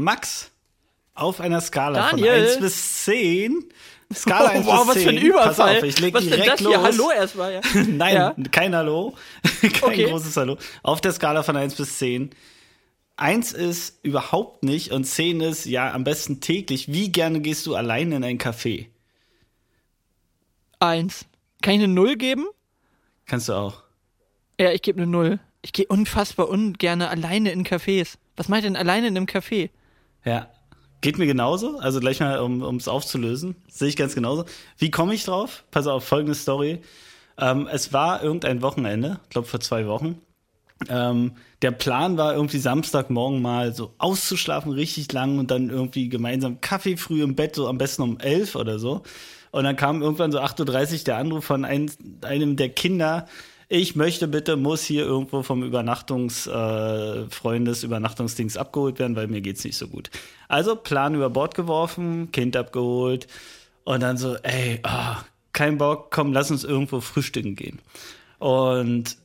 Max, auf einer Skala Daniel. von 1 bis 10. Skala 1 wow, bis was 10. für ein Überfall. Pass auf, ich leg was denn direkt das los. hier? Hallo erstmal, ja. Nein, Ja. kein Hallo. kein Okay. großes Hallo. Auf der Skala von 1 bis 10. 1 ist überhaupt nicht und 10 ist ja am besten täglich. Wie gerne gehst du allein in ein Café? Eins. Kann ich eine Null geben? Kannst du auch. Ja, ich gebe eine Null. Ich gehe unfassbar ungerne alleine in Cafés. Was macht denn alleine in einem Café? Ja. Geht mir genauso. Also gleich mal, um es aufzulösen. Sehe ich ganz genauso. Wie komme ich drauf? Pass auf, folgende Story. Ähm, es war irgendein Wochenende, ich glaube vor zwei Wochen. Ähm, der Plan war irgendwie Samstagmorgen mal so auszuschlafen, richtig lang und dann irgendwie gemeinsam Kaffee früh im Bett, so am besten um elf oder so. Und dann kam irgendwann so 8.30 Uhr der Anruf von ein, einem der Kinder, ich möchte bitte, muss hier irgendwo vom Übernachtungsfreundes, äh, Übernachtungsdings abgeholt werden, weil mir geht's nicht so gut. Also Plan über Bord geworfen, Kind abgeholt und dann so, ey, ah, kein Bock, komm, lass uns irgendwo frühstücken gehen. Und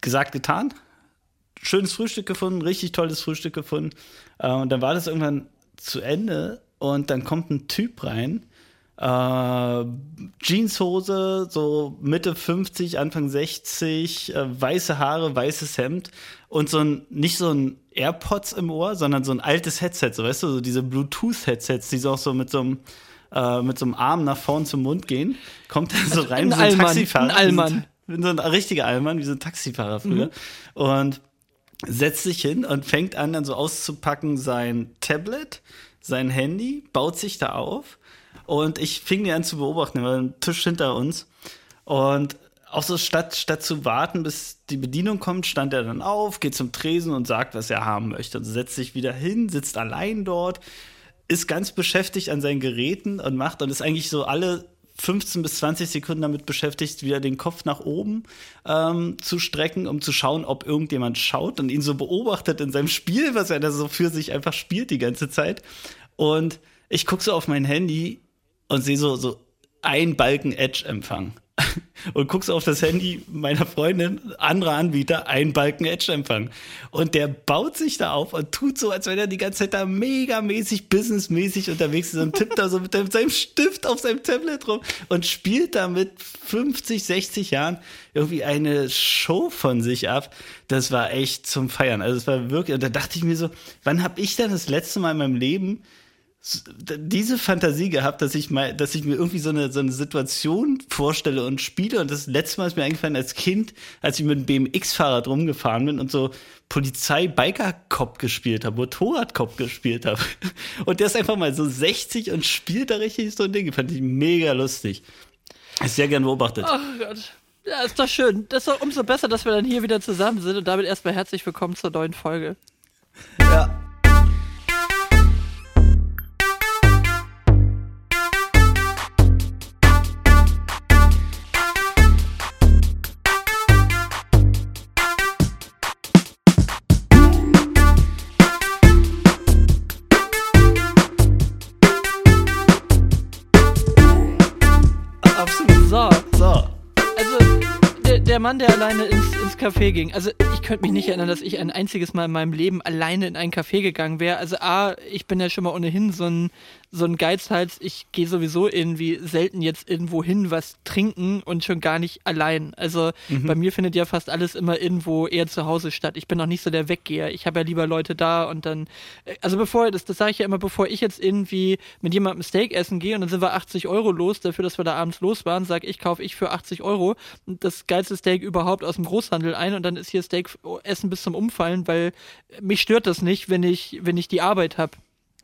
gesagt, getan. Schönes Frühstück gefunden, richtig tolles Frühstück gefunden. Äh, und dann war das irgendwann zu Ende und dann kommt ein Typ rein. Äh, Jeanshose, so Mitte 50, Anfang 60, äh, weiße Haare, weißes Hemd und so ein, nicht so ein AirPods im Ohr, sondern so ein altes Headset, so weißt du, so diese Bluetooth-Headsets, die so auch so mit so einem, äh, mit so einem Arm nach vorn zum Mund gehen, kommt er so rein, ein wie so ein Allmann, Taxifahrer. ein Allmann. Wie so ein richtiger Allmann, wie so ein Taxifahrer früher. Und setzt sich hin und fängt an, dann so auszupacken sein Tablet, sein Handy, baut sich da auf. Und ich fing die an zu beobachten, er war ein Tisch hinter uns. Und auch so statt, statt zu warten, bis die Bedienung kommt, stand er dann auf, geht zum Tresen und sagt, was er haben möchte. Und setzt sich wieder hin, sitzt allein dort, ist ganz beschäftigt an seinen Geräten und macht und ist eigentlich so alle 15 bis 20 Sekunden damit beschäftigt, wieder den Kopf nach oben ähm, zu strecken, um zu schauen, ob irgendjemand schaut und ihn so beobachtet in seinem Spiel, was er da so für sich einfach spielt die ganze Zeit. Und ich gucke so auf mein Handy und sehe so, so ein Balken Edge-Empfang. Und guckst auf das Handy meiner Freundin, anderer Anbieter, ein Balken Edge-Empfang. Und der baut sich da auf und tut so, als wenn er die ganze Zeit da megamäßig, businessmäßig unterwegs ist und tippt da so mit dem- seinem Stift auf seinem Tablet rum und spielt da mit 50, 60 Jahren irgendwie eine Show von sich ab. Das war echt zum Feiern. Also es war wirklich, und da dachte ich mir so, wann habe ich denn das letzte Mal in meinem Leben diese Fantasie gehabt, dass ich mal, dass ich mir irgendwie so eine, so eine Situation vorstelle und spiele. Und das letzte Mal ist mir eingefallen als Kind, als ich mit einem BMX-Fahrrad rumgefahren bin und so Polizei-Biker-Cop gespielt habe, Motorrad-Cop gespielt habe. Und der ist einfach mal so 60 und spielt da richtig so ein Ding. Fand ich mega lustig. Ist sehr gern beobachtet. Oh Gott. Ja, ist doch schön. Das ist doch umso besser, dass wir dann hier wieder zusammen sind und damit erstmal herzlich willkommen zur neuen Folge. Ja. Mann, der alleine ins, ins Café ging. Also ich könnte mich nicht erinnern, dass ich ein einziges Mal in meinem Leben alleine in ein Café gegangen wäre. Also A, ich bin ja schon mal ohnehin so ein, so ein Geizhals. Ich gehe sowieso irgendwie selten jetzt irgendwo hin, was trinken und schon gar nicht allein. Also bei mir findet ja fast alles immer irgendwo eher zu Hause statt. Ich bin auch nicht so der Weggeher. Ich habe ja lieber Leute da und dann, äh, also bevor, das, das sage ich ja immer, bevor ich jetzt irgendwie mit jemandem Steak essen gehe und dann sind wir 80 Euro los dafür, dass wir da abends los waren, sage ich, kaufe ich für 80 Euro das geilste Steak überhaupt aus dem Großhandel ein und dann ist hier Steak essen bis zum Umfallen, weil mich stört das nicht, wenn ich, wenn ich die Arbeit habe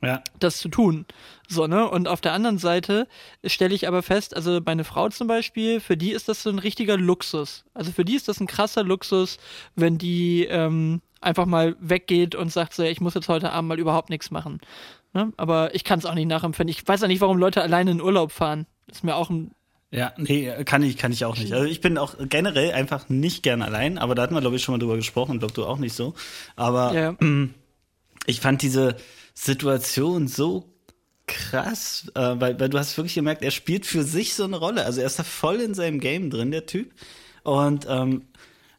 Ja. das zu tun. So, ne? Und auf der anderen Seite stelle ich aber fest, also meine Frau zum Beispiel, für die ist das so ein richtiger Luxus. Also für die ist das ein krasser Luxus, wenn die ähm, einfach mal weggeht und sagt so, ich muss jetzt heute Abend mal überhaupt nichts machen. Ne? Aber ich kann es auch nicht nachempfinden. Ich weiß auch nicht, warum Leute alleine in Urlaub fahren. ist mir auch ein Ja, nee, kann ich, kann ich auch nicht. Also ich bin auch generell einfach nicht gern allein, aber da hatten wir, glaube ich, schon mal drüber gesprochen, glaube du auch nicht so. Aber ja, ich fand diese Situation so krass, äh, weil, weil du hast wirklich gemerkt, er spielt für sich so eine Rolle. Also er ist da voll in seinem Game drin, der Typ. Und ähm,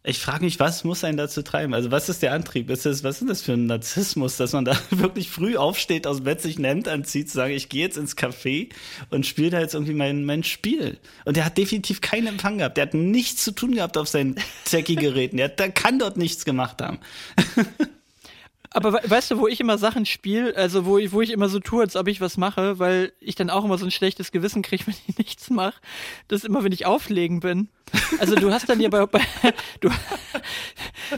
Ich frage mich, was muss einen dazu treiben? Also was ist der Antrieb? Ist das, was ist das für ein Narzissmus, dass man da wirklich früh aufsteht, aus dem Bett sich ein Hemd anzieht, sagen, ich gehe jetzt ins Café und spiele da jetzt irgendwie mein, mein Spiel. Und der hat definitiv keinen Empfang gehabt. Der hat nichts zu tun gehabt auf seinen Techie-Geräten. Der, der kann dort nichts gemacht haben. Aber weißt du, wo ich immer Sachen spiele, also wo ich, wo ich immer so tue, als ob ich was mache, weil ich dann auch immer so ein schlechtes Gewissen kriege, wenn ich nichts mache. Das ist immer, wenn ich auflegen bin. Also du hast dann ja bei, bei du,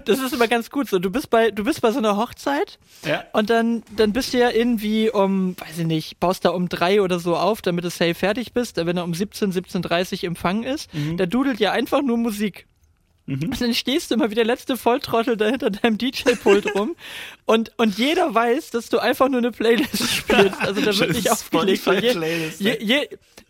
das ist immer ganz gut so. Du bist bei, du bist bei so einer Hochzeit Ja. und dann, dann bist du ja irgendwie um, weiß ich nicht, baust da um drei oder so auf, damit du safe fertig bist. Wenn er um 17, 17.30 Empfang ist, da dudelt ja einfach nur Musik. Und dann stehst du immer wie der letzte Volltrottel da hinter deinem DJ-Pult rum und, und jeder weiß, dass du einfach nur eine Playlist spielst. Also da wird nicht aufgelegt. Je, Spotify-Playlist, je, je, ne,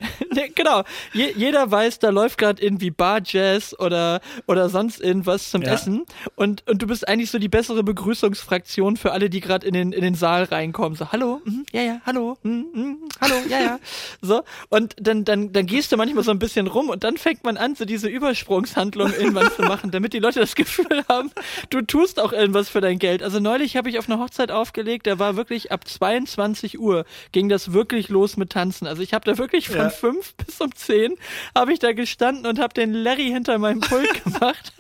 genau. Je, jeder weiß, da läuft gerade irgendwie Bar Jazz oder, oder sonst irgendwas zum Ja. Essen. Und, und du bist eigentlich so die bessere Begrüßungsfraktion für alle, die gerade in den, in den Saal reinkommen. So, hallo, mhm, ja, ja, hallo, mhm, mhm, hallo, ja, ja. So. Und dann, dann, dann gehst du manchmal so ein bisschen rum und dann fängt man an, so diese Übersprungshandlung irgendwann zu machen, damit die Leute das Gefühl haben, du tust auch irgendwas für dein Geld. Also neulich habe ich auf eine Hochzeit aufgelegt, da war wirklich ab 22 Uhr ging das wirklich los mit Tanzen. Also ich habe da wirklich von Ja. Fünf bis um zehn habe ich da gestanden und habe den Larry hinter meinem Pult gemacht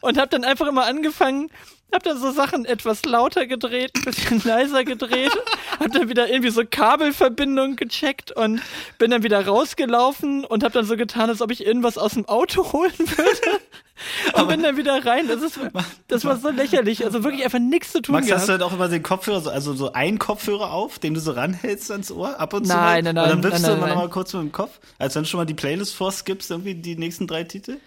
und habe dann einfach immer angefangen, hab dann so Sachen etwas lauter gedreht, ein bisschen leiser gedreht, hab dann wieder irgendwie so Kabelverbindungen gecheckt und bin dann wieder rausgelaufen und hab dann so getan, als ob ich irgendwas aus dem Auto holen würde. Und bin dann wieder rein. Das, ist, das war so lächerlich. Also wirklich einfach nichts zu tun Max, gehabt. hast du dann auch immer den Kopfhörer, so, also so einen Kopfhörer auf, den du so ranhältst ans Ohr, ab und zu? Nein, mal? nein, nein, Und dann wippst nein, du nein, immer nein. noch mal kurz mit dem Kopf, als wenn du schon mal die Playlist vorskippst, irgendwie die nächsten drei Titel?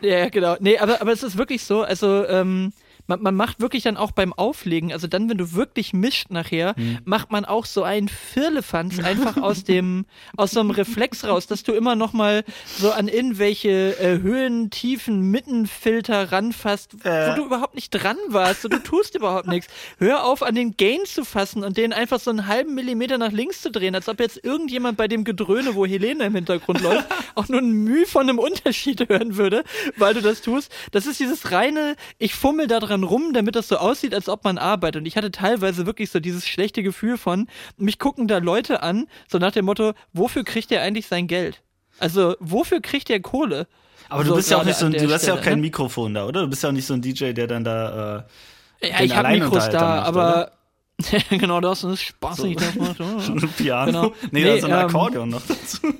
Ja, ja, genau. Nee, aber, aber es ist wirklich so, also ähm, man, man macht wirklich dann auch beim Auflegen, also dann, wenn du wirklich mischt nachher, macht man auch so einen Firlefanz einfach aus dem, aus so einem Reflex raus, dass du immer noch mal so an irgendwelche äh, Höhen, Tiefen, Mittenfilter ranfasst, Äh. wo du überhaupt nicht dran warst, so, du tust überhaupt nichts. Hör auf, an den Gain zu fassen und den einfach so einen halben Millimeter nach links zu drehen, als ob jetzt irgendjemand bei dem Gedröhne, wo Helene im Hintergrund läuft, auch nur ein Mühe von einem Unterschied hören würde, weil du das tust. Das ist dieses reine, ich fummel da dran rum, damit das so aussieht, als ob man arbeitet. Und ich hatte teilweise wirklich so dieses schlechte Gefühl von, mich gucken da Leute an, so nach dem Motto, wofür kriegt er eigentlich sein Geld? Also, wofür kriegt er Kohle? Aber du So bist ja auch nicht so ein, du hast ja auch kein ne? Mikrofon da, oder? Du bist ja auch nicht so ein DJ, der dann da äh, Ja, ich habe Mikros da, macht, aber genau das ist spaßig. Das macht, oh. ein Piano. Genau. Nee, Nee, da ist so ein ähm, Akkordeon noch dazu.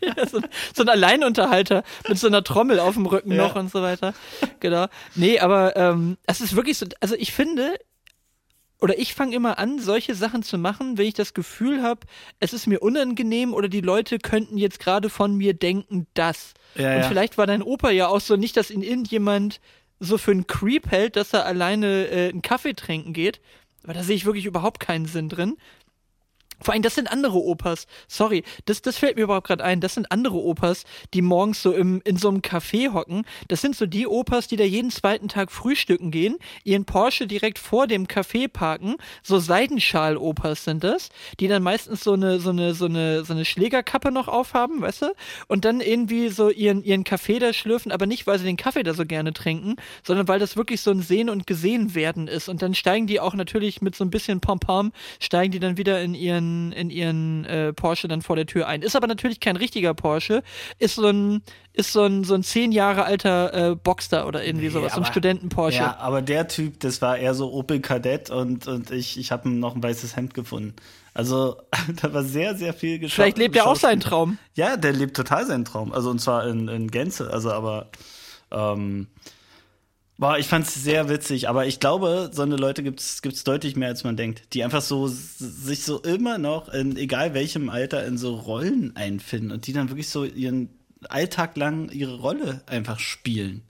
Ja, so, so ein Alleinunterhalter mit so einer Trommel auf dem Rücken Ja. noch und so weiter. Genau. Nee, aber ähm, es ist wirklich so, also ich finde, oder ich fange immer an, solche Sachen zu machen, wenn ich das Gefühl habe, es ist mir unangenehm oder die Leute könnten jetzt gerade von mir denken, das. Ja, und ja. vielleicht war dein Opa ja auch so nicht, dass ihn irgendjemand so für einen Creep hält, dass er alleine äh, einen Kaffee trinken geht. Aber da sehe ich wirklich überhaupt keinen Sinn drin. Vor allem, das sind andere Opas. Sorry, das, das fällt mir überhaupt gerade ein. Das sind andere Opas, die morgens so im, in so einem Café hocken. Das sind so die Opas, die da jeden zweiten Tag frühstücken gehen, ihren Porsche direkt vor dem Café parken. So Seidenschal-Opas sind das, die dann meistens so eine, so eine, so eine, so eine Schlägerkappe noch aufhaben, weißt du? Und dann irgendwie so ihren, ihren Kaffee da schlürfen, aber nicht, weil sie den Kaffee da so gerne trinken, sondern weil das wirklich so ein Sehen und Gesehen werden ist. Und dann steigen die auch natürlich mit so ein bisschen Pom-Pom, steigen die dann wieder in ihren, in ihren äh, Porsche dann vor der Tür ein. Ist aber natürlich kein richtiger Porsche, ist so ein, ist so ein, so ein zehn Jahre alter äh, Boxster oder irgendwie sowas, so ein aber- Studenten-Porsche. Ja, aber der Typ, das war eher so Opel Kadett und, und ich, ich habe noch ein weißes Hemd gefunden. Also, da war sehr, sehr viel geschafft. Vielleicht lebt er auch seinen Traum. Ja, der lebt total seinen Traum. Also, und zwar in, in Gänze. Also, aber, ähm, Boah, ich fand's sehr witzig, aber ich glaube, so eine Leute gibt's gibt's deutlich mehr, als man denkt. Die einfach so sich so immer noch, in egal welchem Alter, in so Rollen einfinden und die dann wirklich so ihren Alltag lang ihre Rolle einfach spielen.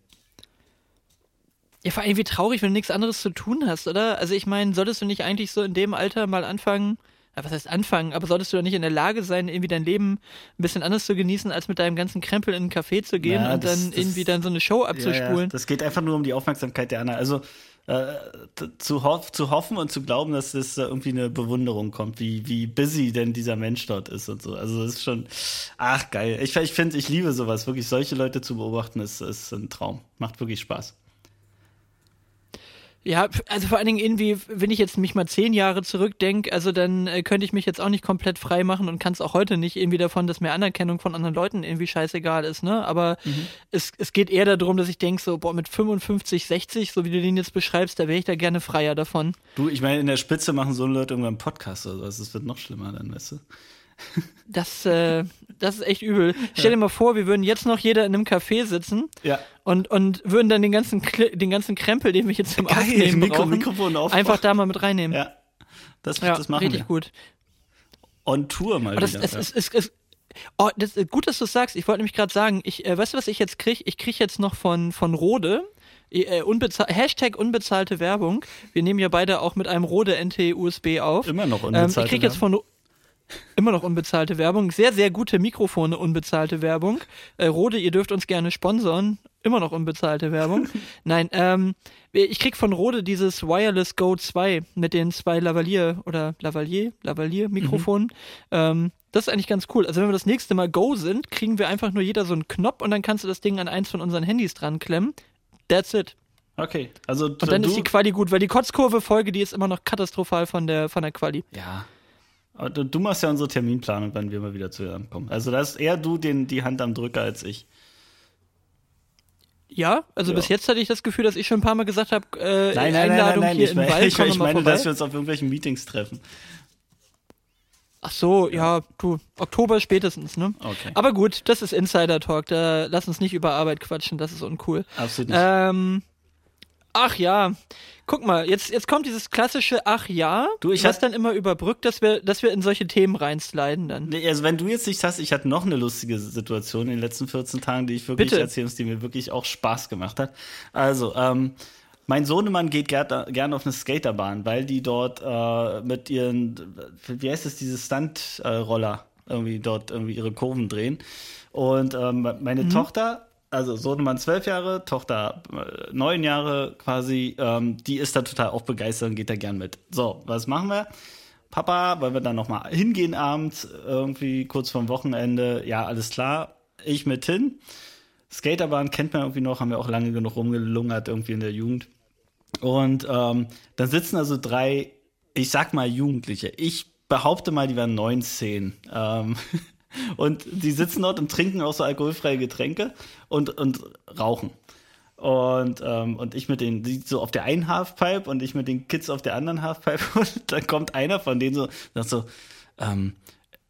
Ja, vor allem wie traurig, wenn du nichts anderes zu tun hast, oder? Also ich meine, solltest du nicht eigentlich so in dem Alter mal anfangen, was heißt anfangen, aber solltest du doch nicht in der Lage sein, irgendwie dein Leben ein bisschen anders zu genießen, als mit deinem ganzen Krempel in ein Café zu gehen Ja, und das- dann das- irgendwie dann so eine Show Ja, abzuspulen? ja, das geht einfach nur um die Aufmerksamkeit der anderen. Also äh, zu, hoff, zu hoffen und zu glauben, dass es da irgendwie eine Bewunderung kommt, wie, wie busy denn dieser Mensch dort ist und so. Also das ist schon, ach geil. Ich, ich finde, ich liebe sowas. Wirklich solche Leute zu beobachten, ist, ist ein Traum. Macht wirklich Spaß. Ja, also vor allen Dingen irgendwie, wenn ich jetzt mich mal zehn Jahre zurückdenke, also dann äh, könnte ich mich jetzt auch nicht komplett frei machen und kann es auch heute nicht irgendwie davon, dass mir Anerkennung von anderen Leuten irgendwie scheißegal ist, ne? Aber mhm. es, es geht eher darum, dass ich denke, so, boah, mit 55, 60, so wie du den jetzt beschreibst, da wäre ich da gerne freier davon. Du, ich meine, in der Spitze machen so Leute irgendwann einen Podcast oder sowas, das wird noch schlimmer dann, weißt du? Das, äh, das ist echt übel. Stell dir mal vor, wir würden jetzt noch jeder in einem Café sitzen ja. und, und würden dann den ganzen, den ganzen Krempel, den wir jetzt im Geil, Aufnehmen Mikro, brauchen, Mikrofon aufbauen. einfach da mal mit reinnehmen. Ja, das, ja, das machen richtig wir. gut. On Tour mal das, wieder. Es, ja. es, es, es, oh, das, gut, dass du es sagst. Ich wollte nämlich gerade sagen, ich, äh, weißt du, was ich jetzt kriege? Ich kriege jetzt noch von, von Rode, äh, unbezahl Hashtag unbezahlte Werbung. Wir nehmen ja beide auch mit einem Rode NT-USB auf. Immer noch unbezahlte ähm, Ich kriege jetzt von Immer noch unbezahlte Werbung. Sehr, sehr gute Mikrofone, unbezahlte Werbung. Äh, Rode, ihr dürft uns gerne sponsern. Immer noch unbezahlte Werbung. Nein, ähm, ich krieg von Rode dieses Wireless Go 2 mit den zwei Lavalier oder Lavalier, Lavalier Mikrofonen. Mhm. Ähm, das ist eigentlich ganz cool. Also wenn wir das nächste Mal Go sind, kriegen wir einfach nur jeder so einen Knopf und dann kannst du das Ding an eins von unseren Handys dran klemmen. That's it. Okay, also und dann ist die Quali gut, weil die Kotzkurve-Folge, die ist immer noch katastrophal von der von der Quali. Ja, aber du, du machst ja unsere Terminplanung, wann wir mal wieder zusammenkommen. Also da ist eher du den, die Hand am Drücker als ich. Ja, also ja. bis jetzt hatte ich das Gefühl, dass ich schon ein paar Mal gesagt habe, äh, nein, nein, Einladung nein, nein, nein, hier ich, mein, Wald, ich, ich meine, dass wir uns auf irgendwelchen Meetings treffen. Ach so, ja. ja, du, Oktober spätestens, ne? Okay. Aber gut, das ist Insider-Talk, da lass uns nicht über Arbeit quatschen, das ist uncool. Absolut nicht. Ähm, ach ja, guck mal, jetzt, jetzt kommt dieses klassische Ach ja, du, ich was dann immer überbrückt, dass wir, dass wir in solche Themen reinsliden dann. Nee, also wenn du jetzt nicht hast, ich hatte noch eine lustige Situation in den letzten 14 Tagen, die ich wirklich Bitte. erzählen muss, die mir wirklich auch Spaß gemacht hat. Also, ähm, mein Sohnemann geht gerne gern auf eine Skaterbahn, weil die dort äh, mit ihren, wie heißt es, diese Stunt-Roller irgendwie dort irgendwie ihre Kurven drehen. Und ähm, meine mhm. Tochter also Sohnemann zwölf Jahre, Tochter äh, neun Jahre quasi, ähm, die ist da total auch begeistert und geht da gern mit. So, was machen wir? Papa, wollen wir dann nochmal hingehen abends, irgendwie kurz vorm Wochenende? Ja, alles klar, ich mit hin. Skaterbahn kennt man irgendwie noch, haben wir auch lange genug rumgelungert irgendwie in der Jugend. Und ähm, dann sitzen also drei, ich sag mal Jugendliche. Ich behaupte mal, die waren 19. Ähm, Und die sitzen dort und trinken auch so alkoholfreie Getränke und, und rauchen. Und, ähm, und ich mit den, die so auf der einen Halfpipe und ich mit den Kids auf der anderen Halfpipe. Und dann kommt einer von denen so, sagt so, ähm,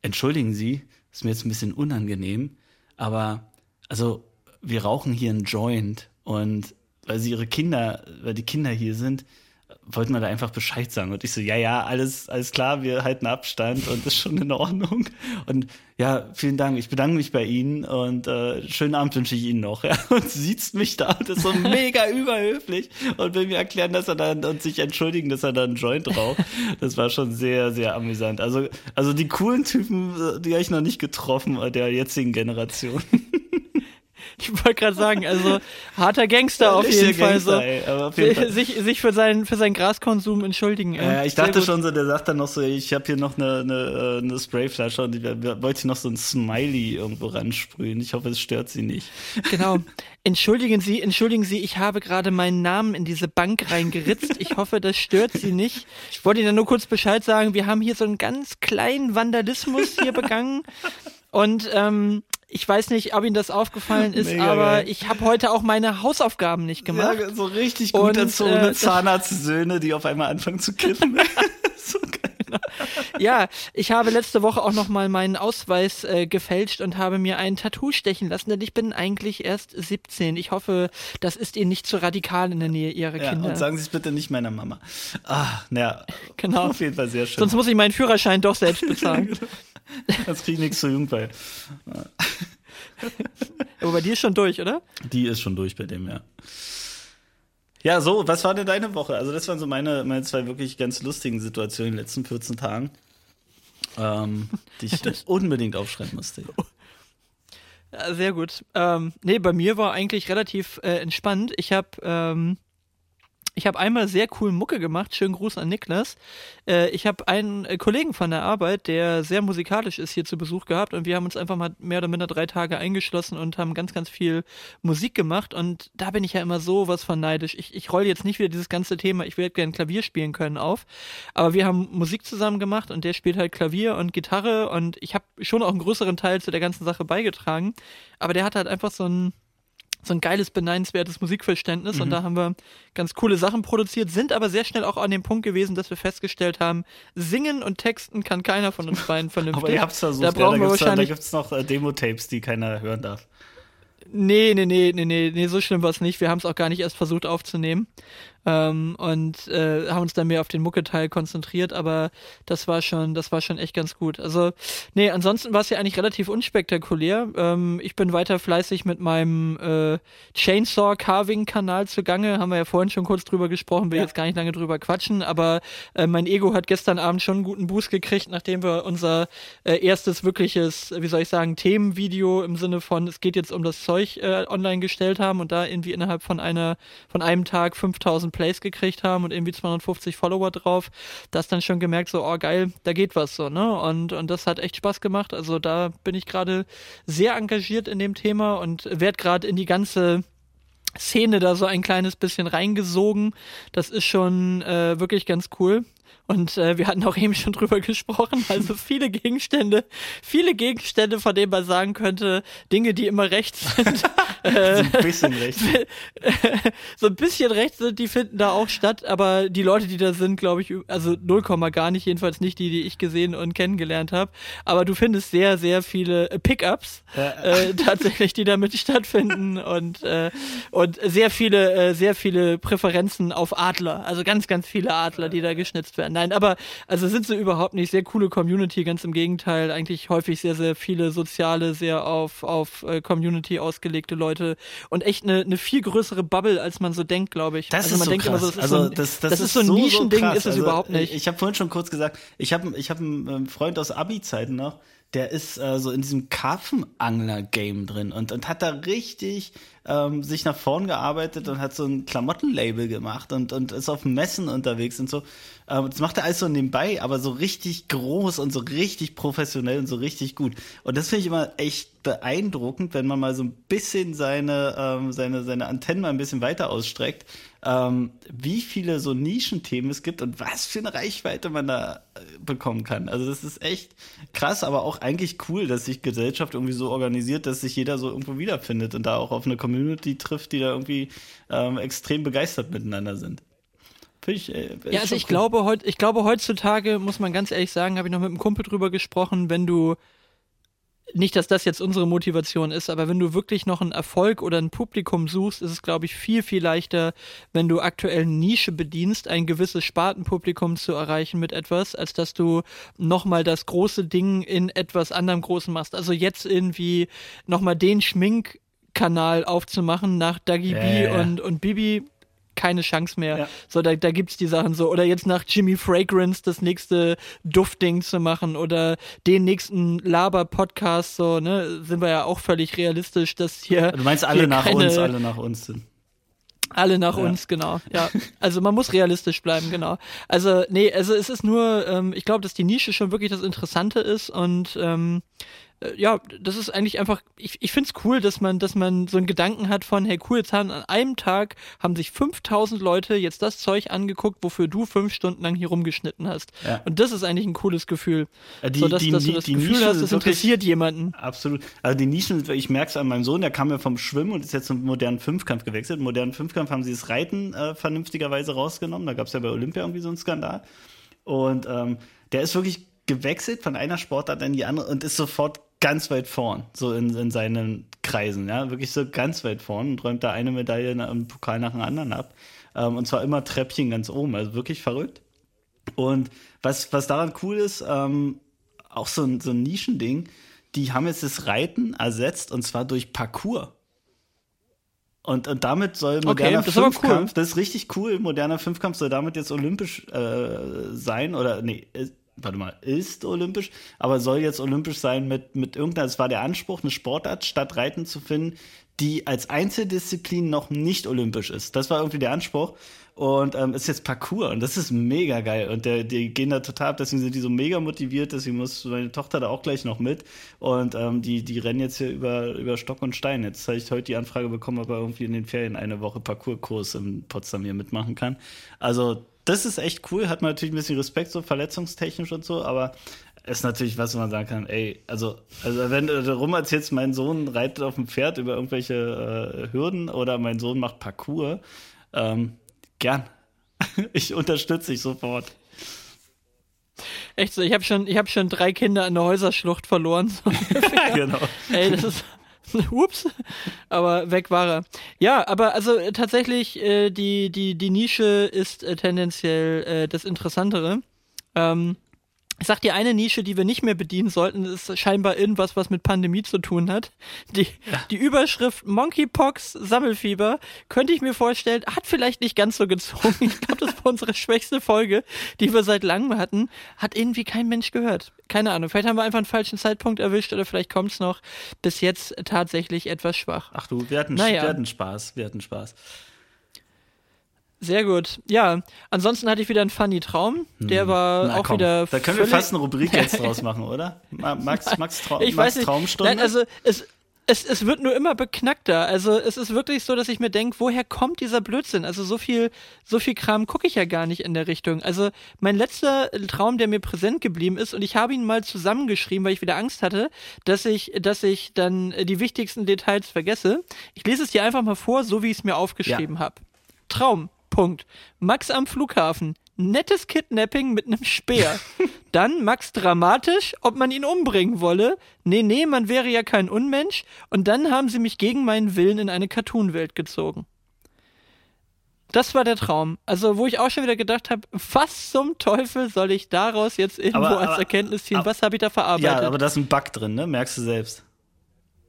entschuldigen Sie, ist mir jetzt ein bisschen unangenehm, aber also wir rauchen hier einen Joint und weil sie ihre Kinder, weil die Kinder hier sind, wollten wir da einfach Bescheid sagen. Und ich so, ja, ja, alles, alles klar, wir halten Abstand und ist schon in Ordnung. Und ja, vielen Dank, ich bedanke mich bei Ihnen und äh, schönen Abend wünsche ich Ihnen noch. Ja. Und sieht mich da und ist so mega überhöflich und will mir erklären, dass er dann und sich entschuldigen, dass er da einen Joint raucht. Das war schon sehr, sehr amüsant. Also, also die coolen Typen, die habe ich noch nicht getroffen der jetzigen Generation. Ich wollte gerade sagen, also harter Gangster ja, auf jeden Fall Gangster, so. Ey, auf jeden Fall. Sich, sich für seinen für seinen Graskonsum entschuldigen. Ja, ich dachte schon so, der sagt dann noch so, ich habe hier noch eine, eine, eine Sprayflasche und ich wollte noch so ein Smiley irgendwo ransprühen. Ich hoffe, es stört sie nicht. Genau. Entschuldigen Sie, entschuldigen Sie, ich habe gerade meinen Namen in diese Bank reingeritzt. Ich hoffe, das stört Sie nicht. Ich wollte Ihnen nur kurz Bescheid sagen, wir haben hier so einen ganz kleinen Vandalismus hier begangen. Und ähm, ich weiß nicht, ob Ihnen das aufgefallen ist, Mega aber geil. ich habe heute auch meine Hausaufgaben nicht gemacht. Ja, so richtig gut erzogene äh, Zahnarztsöhne, die auf einmal anfangen zu kiffen. so geil. Ja, ich habe letzte Woche auch noch mal meinen Ausweis äh, gefälscht und habe mir ein Tattoo stechen lassen, denn ich bin eigentlich erst 17. Ich hoffe, das ist Ihnen nicht zu radikal in der Nähe Ihrer ja, Kinder. Und sagen Sie es bitte nicht meiner Mama. Ah, naja. Genau. Auf jeden Fall sehr schön. Sonst muss ich meinen Führerschein doch selbst bezahlen. Das kriege ich nichts zur Jugend bei. Aber bei dir ist schon durch, oder? Die ist schon durch bei dem, ja. Ja, so, was war denn deine Woche? Also, das waren so meine, meine zwei wirklich ganz lustigen Situationen in den letzten 14 Tagen, ähm, die ich unbedingt aufschreiben musste. Ja, sehr gut. Ähm, nee, bei mir war eigentlich relativ äh, entspannt. Ich habe ähm, ich habe einmal sehr cool Mucke gemacht. Schönen Gruß an Niklas. Äh, ich habe einen äh, Kollegen von der Arbeit, der sehr musikalisch ist, hier zu Besuch gehabt und wir haben uns einfach mal mehr oder minder drei Tage eingeschlossen und haben ganz, ganz viel Musik gemacht. Und da bin ich ja immer so was von neidisch. Ich, ich rolle jetzt nicht wieder dieses ganze Thema, ich würde gerne Klavier spielen können auf. Aber wir haben Musik zusammen gemacht und der spielt halt Klavier und Gitarre und ich habe schon auch einen größeren Teil zu der ganzen Sache beigetragen. Aber der hat halt einfach so ein so ein geiles, beneidenswertes Musikverständnis mhm. und da haben wir ganz coole Sachen produziert, sind aber sehr schnell auch an dem Punkt gewesen, dass wir festgestellt haben, singen und texten kann keiner von uns beiden vernünftig. aber ihr habt's versucht, da, brauchen ja, da, wahrscheinlich da gibt's noch äh, Demo-Tapes, die keiner hören darf. Nee, nee, nee, nee, nee, nee, so schlimm war es nicht. Wir haben es auch gar nicht erst versucht aufzunehmen ähm, und äh, haben uns dann mehr auf den Mucke-Teil konzentriert, aber das war schon, das war schon echt ganz gut. Also, nee, ansonsten war es ja eigentlich relativ unspektakulär. Ähm, ich bin weiter fleißig mit meinem äh, Chainsaw-Carving-Kanal zugange, haben wir ja vorhin schon kurz drüber gesprochen, will ja. jetzt gar nicht lange drüber quatschen, aber äh, mein Ego hat gestern Abend schon einen guten Boost gekriegt, nachdem wir unser äh, erstes wirkliches, wie soll ich sagen, Themenvideo im Sinne von, es geht jetzt um das Zeug äh, online gestellt haben und da irgendwie innerhalb von einer, von einem Tag 5000 Plays gekriegt haben und irgendwie 250 Follower drauf, das dann schon gemerkt, so, oh geil, da geht was so, ne? Und, und das hat echt Spaß gemacht. Also da bin ich gerade sehr engagiert in dem Thema und werde gerade in die ganze Szene da so ein kleines bisschen reingesogen. Das ist schon äh, wirklich ganz cool. Und äh, wir hatten auch eben schon drüber gesprochen. Also viele Gegenstände, viele Gegenstände, von denen man sagen könnte, Dinge, die immer rechts sind. äh, so ein bisschen rechts. so ein bisschen rechts sind, die finden da auch statt. Aber die Leute, die da sind, glaube ich, also 0, gar nicht, jedenfalls nicht die, die ich gesehen und kennengelernt habe. Aber du findest sehr, sehr viele äh, Pickups äh, tatsächlich, die damit stattfinden und äh, und sehr viele, äh, sehr viele Präferenzen auf Adler. Also ganz, ganz viele Adler, die da geschnitzt werden. Nein, aber also sind sie überhaupt nicht. Sehr coole Community, ganz im Gegenteil. Eigentlich häufig sehr, sehr viele soziale, sehr auf, auf äh, Community ausgelegte Leute und echt eine, eine viel größere Bubble, als man so denkt, glaube ich. Das also ist man so denkt krass. immer so, das also ist so ein, das, das, das ist, ist so ein so, Nischending, so ist es also, überhaupt nicht. Ich habe vorhin schon kurz gesagt, ich habe ich hab einen ähm, Freund aus Abi-Zeiten noch, der ist äh, so in diesem Karpfenangler-Game drin und, und hat da richtig ähm, sich nach vorn gearbeitet und hat so ein Klamottenlabel gemacht und, und ist auf Messen unterwegs und so. Ähm, das macht er alles so nebenbei, aber so richtig groß und so richtig professionell und so richtig gut. Und das finde ich immer echt beeindruckend, wenn man mal so ein bisschen seine, ähm, seine, seine Antennen mal ein bisschen weiter ausstreckt, ähm, wie viele so Nischenthemen es gibt und was für eine Reichweite man da äh, bekommen kann. Also das ist echt krass, aber auch eigentlich cool, dass sich Gesellschaft irgendwie so organisiert, dass sich jeder so irgendwo wiederfindet und da auch auf eine Community trifft, die da irgendwie ähm, extrem begeistert miteinander sind. Ich, äh, ja, also ich cool. glaube, heut, ich glaube, heutzutage muss man ganz ehrlich sagen, habe ich noch mit einem Kumpel drüber gesprochen, wenn du nicht, dass das jetzt unsere Motivation ist, aber wenn du wirklich noch einen Erfolg oder ein Publikum suchst, ist es, glaube ich, viel, viel leichter, wenn du aktuell Nische bedienst, ein gewisses Spartenpublikum zu erreichen mit etwas, als dass du nochmal das große Ding in etwas anderem Großen machst. Also jetzt irgendwie nochmal den Schminkkanal aufzumachen nach Dagi B und, und Bibi, keine Chance mehr. Ja. So, da, da gibt's die Sachen so. Oder jetzt nach Jimmy Fragrance das nächste Duftding zu machen oder den nächsten Laber-Podcast, so, ne, sind wir ja auch völlig realistisch, dass hier. Du meinst alle nach uns, alle nach uns sind. Alle nach ja. uns, genau. Ja, also man muss realistisch bleiben, genau. Also nee, also es ist nur, ähm, ich glaube, dass die Nische schon wirklich das Interessante ist und ähm, äh, ja, das ist eigentlich einfach, ich, ich finde es cool, dass man, dass man so einen Gedanken hat von, hey cool, jetzt haben an einem Tag haben sich 5000 Leute jetzt das Zeug angeguckt, wofür du fünf Stunden lang hier rumgeschnitten hast. Ja. Und das ist eigentlich ein cooles Gefühl. Ja, die, so, dass, die, dass du das Gefühl Nischen hast, das interessiert jemanden. Absolut. Also die Nischen, ich merke es an meinem Sohn, der kam ja vom Schwimmen und ist jetzt zum modernen Fünfkampf gewechselt. Im modernen Fünfkampf haben sie das Reiten äh, vernünftigerweise rausgenommen. Da gab es ja bei Olympia irgendwie so einen Skandal. Und ähm, der ist wirklich gewechselt von einer Sportart in die andere und ist sofort ganz weit vorn, so in, in seinen Kreisen, ja, wirklich so ganz weit vorn und räumt da eine Medaille im Pokal nach dem anderen ab. Ähm, und zwar immer Treppchen ganz oben, also wirklich verrückt. Und was, was daran cool ist, ähm, auch so ein, so ein Nischending, die haben jetzt das Reiten ersetzt und zwar durch Parcours. Und, und damit soll moderner okay, das Fünfkampf, cool. das ist richtig cool, moderner Fünfkampf soll damit jetzt olympisch äh, sein oder nee, warte mal, ist olympisch, aber soll jetzt olympisch sein mit, mit irgendeiner, es war der Anspruch, eine Sportart statt Reiten zu finden, die als Einzeldisziplin noch nicht olympisch ist. Das war irgendwie der Anspruch. Und ähm, ist jetzt Parcours und das ist mega geil. Und der, die gehen da total ab, deswegen sind die so mega motiviert, deswegen muss meine Tochter da auch gleich noch mit. Und ähm, die, die rennen jetzt hier über, über Stock und Stein. Jetzt habe ich heute die Anfrage bekommen, ob er irgendwie in den Ferien eine Woche Parcourskurs in Potsdam hier mitmachen kann. Also das ist echt cool, hat man natürlich ein bisschen Respekt, so verletzungstechnisch und so, aber ist natürlich was, wo man sagen kann, ey, also, also wenn du rum erzählst, mein Sohn reitet auf dem Pferd über irgendwelche äh, Hürden oder mein Sohn macht Parcours, ähm, gern. ich unterstütze dich sofort. Echt so, ich habe schon, hab schon drei Kinder in der Häuserschlucht verloren. So genau. Ey, das ist. Ups, aber weg war er. Ja, aber also äh, tatsächlich, äh, die, die, die Nische ist äh, tendenziell äh, das Interessantere. Ähm, ich sag dir eine Nische, die wir nicht mehr bedienen sollten, ist scheinbar irgendwas, was mit Pandemie zu tun hat. Die, ja. die Überschrift Monkeypox Sammelfieber könnte ich mir vorstellen, hat vielleicht nicht ganz so gezogen. Ich glaube, das war unsere schwächste Folge, die wir seit langem hatten. Hat irgendwie kein Mensch gehört. Keine Ahnung. Vielleicht haben wir einfach einen falschen Zeitpunkt erwischt oder vielleicht kommt es noch bis jetzt tatsächlich etwas schwach. Ach du, wir hatten, naja. wir hatten Spaß. Wir hatten Spaß. Sehr gut. Ja, ansonsten hatte ich wieder einen funny Traum. Der hm. war Na, auch komm. wieder. Da können wir fast eine Rubrik jetzt draus machen, oder? Max, Max, Trau ich Max weiß nicht. Traumstunde. Nein, also es, es, es wird nur immer beknackter. Also es ist wirklich so, dass ich mir denke, woher kommt dieser Blödsinn? Also so viel, so viel Kram gucke ich ja gar nicht in der Richtung. Also mein letzter Traum, der mir präsent geblieben ist, und ich habe ihn mal zusammengeschrieben, weil ich wieder Angst hatte, dass ich, dass ich dann die wichtigsten Details vergesse. Ich lese es dir einfach mal vor, so wie ich es mir aufgeschrieben ja. habe. Traum. Punkt. Max am Flughafen. Nettes Kidnapping mit einem Speer. Dann Max dramatisch, ob man ihn umbringen wolle. Nee, nee, man wäre ja kein Unmensch. Und dann haben sie mich gegen meinen Willen in eine Cartoonwelt gezogen. Das war der Traum. Also, wo ich auch schon wieder gedacht habe, was zum Teufel soll ich daraus jetzt irgendwo aber, als Erkenntnis ziehen? Aber, was habe ich da verarbeitet? Ja, aber da ist ein Bug drin, ne? Merkst du selbst.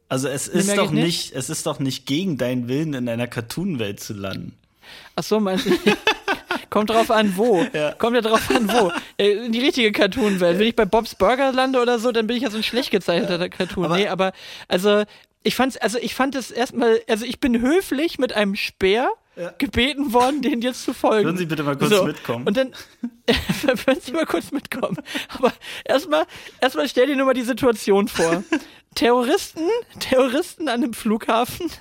Also es ist doch nicht, nicht, es ist doch nicht gegen deinen Willen in einer Cartoonwelt zu landen. Ach so, meinst du? Kommt drauf an, wo. Ja. Kommt ja drauf an, wo. Äh, in die richtige Cartoon-Welt. Wenn ich bei Bob's Burger lande oder so, dann bin ich ja so ein schlecht gezeichneter Cartoon. Aber nee, aber, also, ich fand's, also ich fand es erstmal, also ich bin höflich mit einem Speer ja. gebeten worden, den jetzt zu folgen. Würden Sie bitte mal kurz so. mitkommen? Und dann, würden Sie mal kurz mitkommen. Aber erstmal, erstmal stell dir nur mal die Situation vor. Terroristen, Terroristen an einem Flughafen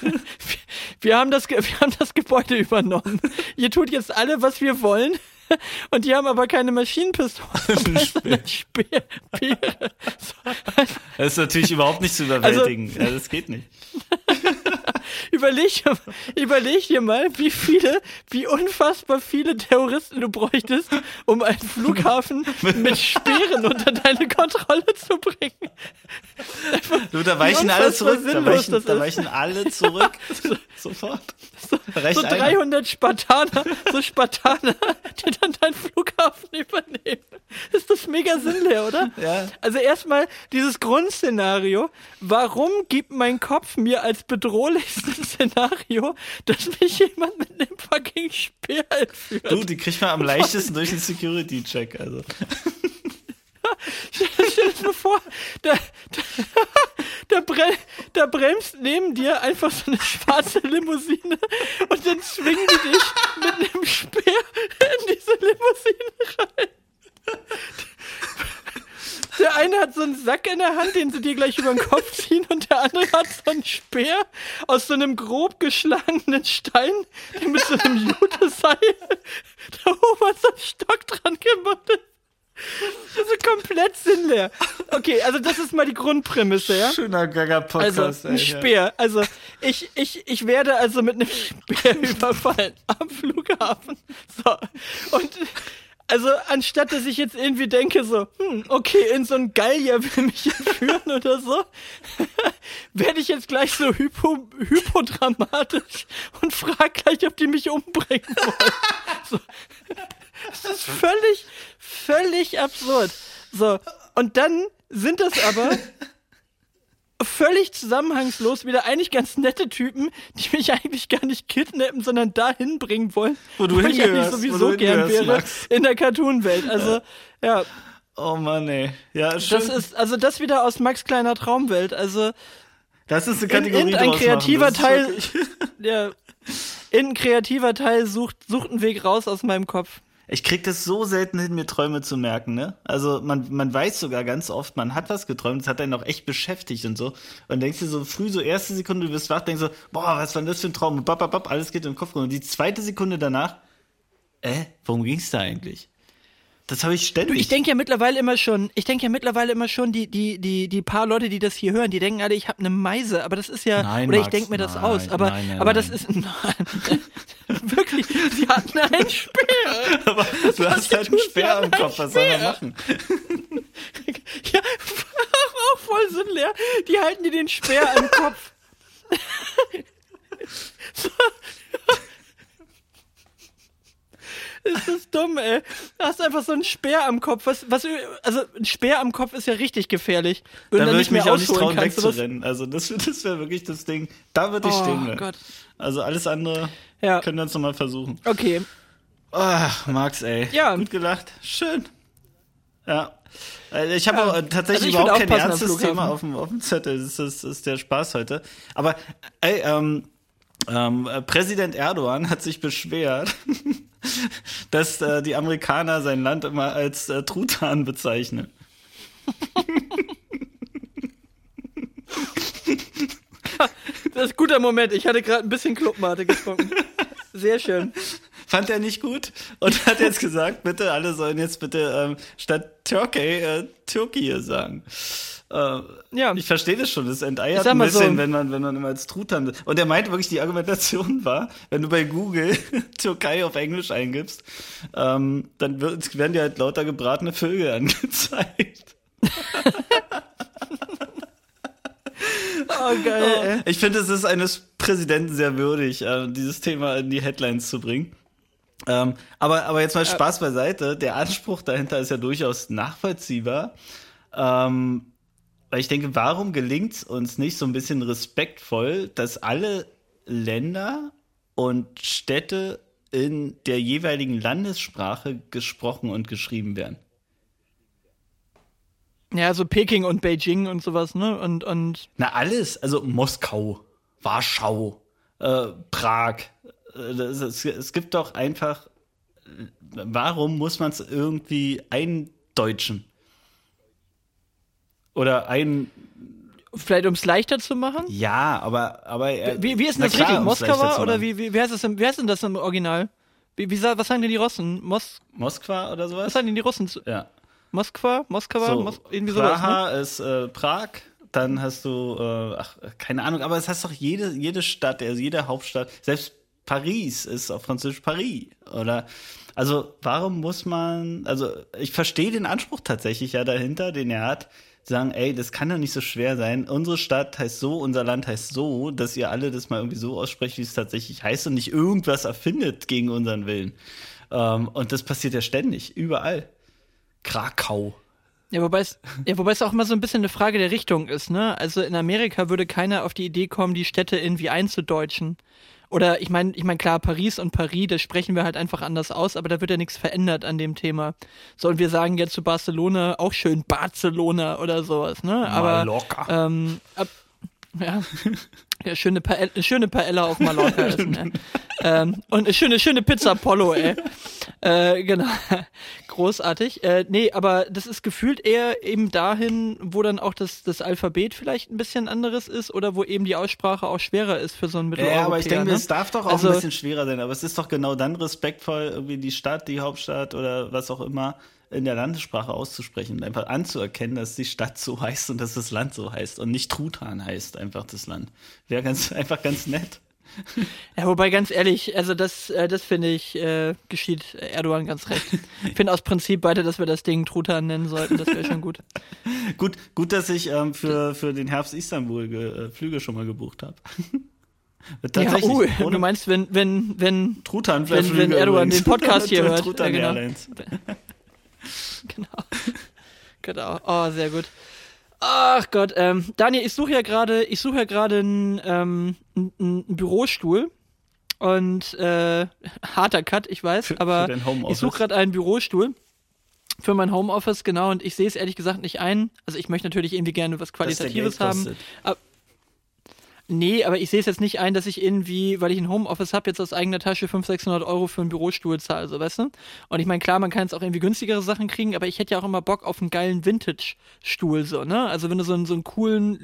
wir, haben das, wir haben das Gebäude übernommen. Ihr tut jetzt alle, was wir wollen. Und die haben aber keine Maschinenpistole. Speer. Speer. Das ist natürlich überhaupt nicht zu überwältigen. Also, ja, das geht nicht. Überleg, überleg dir mal, wie viele, wie unfassbar viele Terroristen du bräuchtest, um einen Flughafen mit Speeren unter deine Kontrolle zu bringen. du, da weichen alle zurück. Da weichen, da weichen alle zurück. Sofort. So, so 300 einer. Spartaner, so Spartaner, die dann deinen Flughafen übernehmen. Ist das mega sinnleer, oder? Ja. Also erstmal dieses Grundszenario. Warum gibt mein Kopf mir als bedrohlichstes Szenario, dass mich jemand mit einem fucking Speer entführt? Du, die kriegt man am leichtesten durch den Security-Check, also. Stell dir vor, da, da, da, bre da, bremst neben dir einfach so eine schwarze Limousine und dann zwingen die dich mit einem Speer in diese Limousine rein. Der eine hat so einen Sack in der Hand, den sie dir gleich über den Kopf ziehen, und der andere hat so einen Speer aus so einem grob geschlagenen Stein, der mit so einem Juteseil da oben so einen Stock dran gemacht ist. Das ist komplett sinnleer. Okay, also das ist mal die Grundprämisse, ja? Schöner Gaga-Podcast. Also ein Speer. Also ich, ich, ich werde also mit einem Speer überfallen am Flughafen. So. Und also anstatt dass ich jetzt irgendwie denke so, hm, okay, in so ein Gallier will mich entführen oder so, werde ich jetzt gleich so hypo, hypodramatisch und frage gleich, ob die mich umbringen wollen. So. Das ist völlig, völlig absurd. So, und dann sind das aber völlig zusammenhangslos wieder eigentlich ganz nette Typen, die mich eigentlich gar nicht kidnappen, sondern dahin bringen wollen, Wo du ich eigentlich wo sowieso gern wäre Max. in der Cartoon-Welt. Also, ja, Oh Mann, ey. Ja, schön. das ist, also das wieder aus Max kleiner Traumwelt. Also, das ist eine Kategorie irgendein draus kreativer machen. Das ist Teil- ja, ein kreativer Teil sucht, sucht einen Weg raus aus meinem Kopf. Ich krieg das so selten hin, mir Träume zu merken, ne? Also man, man weiß sogar ganz oft, man hat was geträumt, das hat einen auch echt beschäftigt und so. Und denkst dir so früh, so erste Sekunde, du bist wach, denkst so, boah, was war denn das für ein Traum? Und bap, bap, bap, alles geht den Kopf. Und die zweite Sekunde danach, äh, worum ging's da eigentlich? Das habe ich ständig. Ich denke ja mittlerweile immer schon, ich denke ja mittlerweile immer schon, die, die, die, die paar Leute, die das hier hören, die denken alle, ich habe eine Meise, aber das ist ja, Nein, oder ich Max, denke mir das nein, aus, aber, nein, nein, aber das ist, wirklich, sie hatten einen Speer. aber du hast halt einen Speer am Kopf, was soll man machen? Ja, auch voll sinnleer. Die halten dir den Speer am Kopf. Ist das dumm, ey. Du hast einfach so einen Speer am Kopf. Was, was, also ein Speer am Kopf ist ja richtig gefährlich. Wenn Da würde ich mich auch nicht trauen, kannst. wegzurennen. Also das, das wäre wirklich das Ding. Da würde ich Oh stehen. Gott. Also alles andere Ja. können wir uns nochmal versuchen. Okay. Ach, Max, ey. Ja. Gut gelacht. Schön. Ja. Äh, Ich habe Ja. auch äh, tatsächlich Also überhaupt kein ernstes. Thema auf dem, auf dem Zettel. Das ist, das ist der Spaß heute. Aber ey, ähm, ähm, äh, Präsident Erdogan hat sich beschwert, dass äh, die Amerikaner sein Land immer als äh, Truthahn bezeichnen. Das ist ein guter Moment. Ich hatte gerade ein bisschen Clubmate getrunken. Sehr schön. Fand er nicht gut und hat jetzt gesagt, bitte, alle sollen jetzt bitte ähm, statt Türkei äh, Türkei sagen. Äh, Ja. Ich verstehe das schon, das enteiert ein bisschen, so. wenn man, wenn man immer als Truthahn. Und er meinte wirklich, die Argumentation war, wenn du bei Google Türkei auf Englisch eingibst, ähm, dann wird, werden dir halt lauter gebratene Vögel angezeigt. Oh, geil, ey. Ich finde, es ist eines Präsidenten sehr würdig, äh, dieses Thema in die Headlines zu bringen. Ähm, aber, aber jetzt mal Spaß beiseite. Der Anspruch dahinter ist ja durchaus nachvollziehbar. Ähm, weil ich denke, warum gelingt es uns nicht so ein bisschen respektvoll, dass alle Länder und Städte in der jeweiligen Landessprache gesprochen und geschrieben werden? Ja, so Peking und Beijing und sowas, ne? Und, und Na, alles. Also Moskau, Warschau, äh, Prag. Äh, es, gibt doch einfach. Warum muss man es irgendwie eindeutschen? Oder ein. vielleicht um es leichter zu machen? Ja, aber. aber äh, Wie, wie ist denn das klar, richtig? Moskauer oder wie, wie, wie, heißt das, im- wie heißt denn das im Original? Wie, wie, was sagen denn die Russen? Mos, Moskwa oder sowas? was sagen denn die Russen? zu- Ja. Moskwa? Moskauer? So, Mos irgendwie sowas, ne? Praha ist äh, Prag, dann hast du, äh, ach, keine Ahnung, aber es heißt doch jede, jede Stadt, also jede Hauptstadt, selbst Paris ist auf Französisch Paris. Oder also warum muss man, also ich verstehe den Anspruch tatsächlich ja dahinter, den er hat, sagen, ey, das kann doch nicht so schwer sein. Unsere Stadt heißt so, unser Land heißt so, dass ihr alle das mal irgendwie so aussprecht, wie es tatsächlich heißt und nicht irgendwas erfindet gegen unseren Willen. Ähm, und das passiert ja ständig, überall. Krakau. Ja, wobei es, ja, wobei es auch immer so ein bisschen eine Frage der Richtung ist, ne? Also in Amerika würde keiner auf die Idee kommen, die Städte irgendwie einzudeutschen. Oder ich meine, ich meine klar, Paris und Paris, das sprechen wir halt einfach anders aus, aber da wird ja nichts verändert an dem Thema. So, und wir sagen jetzt zu Barcelona auch schön Barcelona oder sowas, ne? Aber Mallorca. ähm, ab, ja, ja schöne, Paella, schöne Paella auf Mallorca essen, ey. ähm, und eine schöne, schöne Pizza Polo, ey. Äh, genau. Großartig. Äh, nee, aber das ist gefühlt eher eben dahin, wo dann auch das, das Alphabet vielleicht ein bisschen anderes ist oder wo eben die Aussprache auch schwerer ist für so einen Mitteleuropäer. Ja, aber ich denke, ne? es darf doch auch Also- ein bisschen schwerer sein. Aber es ist doch genau dann respektvoll, irgendwie die Stadt, die Hauptstadt oder was auch immer in der Landessprache auszusprechen und einfach anzuerkennen, dass die Stadt so heißt und dass das Land so heißt und nicht Truthahn heißt einfach das Land. Wäre ganz einfach ganz nett. Ja, wobei ganz ehrlich, also das, äh, das finde ich, äh, geschieht Erdogan ganz recht. Ich finde aus Prinzip beide, dass wir das Ding Truthahn nennen sollten, das wäre schon gut. Gut, gut, dass ich ähm, für, für den Herbst Istanbul äh, Flüge schon mal gebucht habe. Ja, oh, du meinst, wenn, wenn, wenn, wenn- wenn Erdogan übrigens. den Podcast hier hört. Truthahn Ja, genau. Airlines. genau. Genau. Oh, sehr gut. Ach Gott, ähm, Daniel, ich suche ja gerade, ich suche ja gerade einen, ähm, einen Bürostuhl und äh, harter Cut, ich weiß, aber ich suche gerade einen Bürostuhl für mein Homeoffice, genau, und ich sehe es ehrlich gesagt nicht ein. Also ich möchte natürlich irgendwie gerne was Qualitatives haben. kostet. Nee, aber ich sehe es jetzt nicht ein, dass ich irgendwie, weil ich ein Homeoffice habe, jetzt aus eigener Tasche 500, 600 Euro für einen Bürostuhl zahle, so weißt du? Und ich meine, klar, man kann jetzt auch irgendwie günstigere Sachen kriegen, aber ich hätte ja auch immer Bock auf einen geilen Vintage-Stuhl, so, ne? Also wenn du so einen, so einen coolen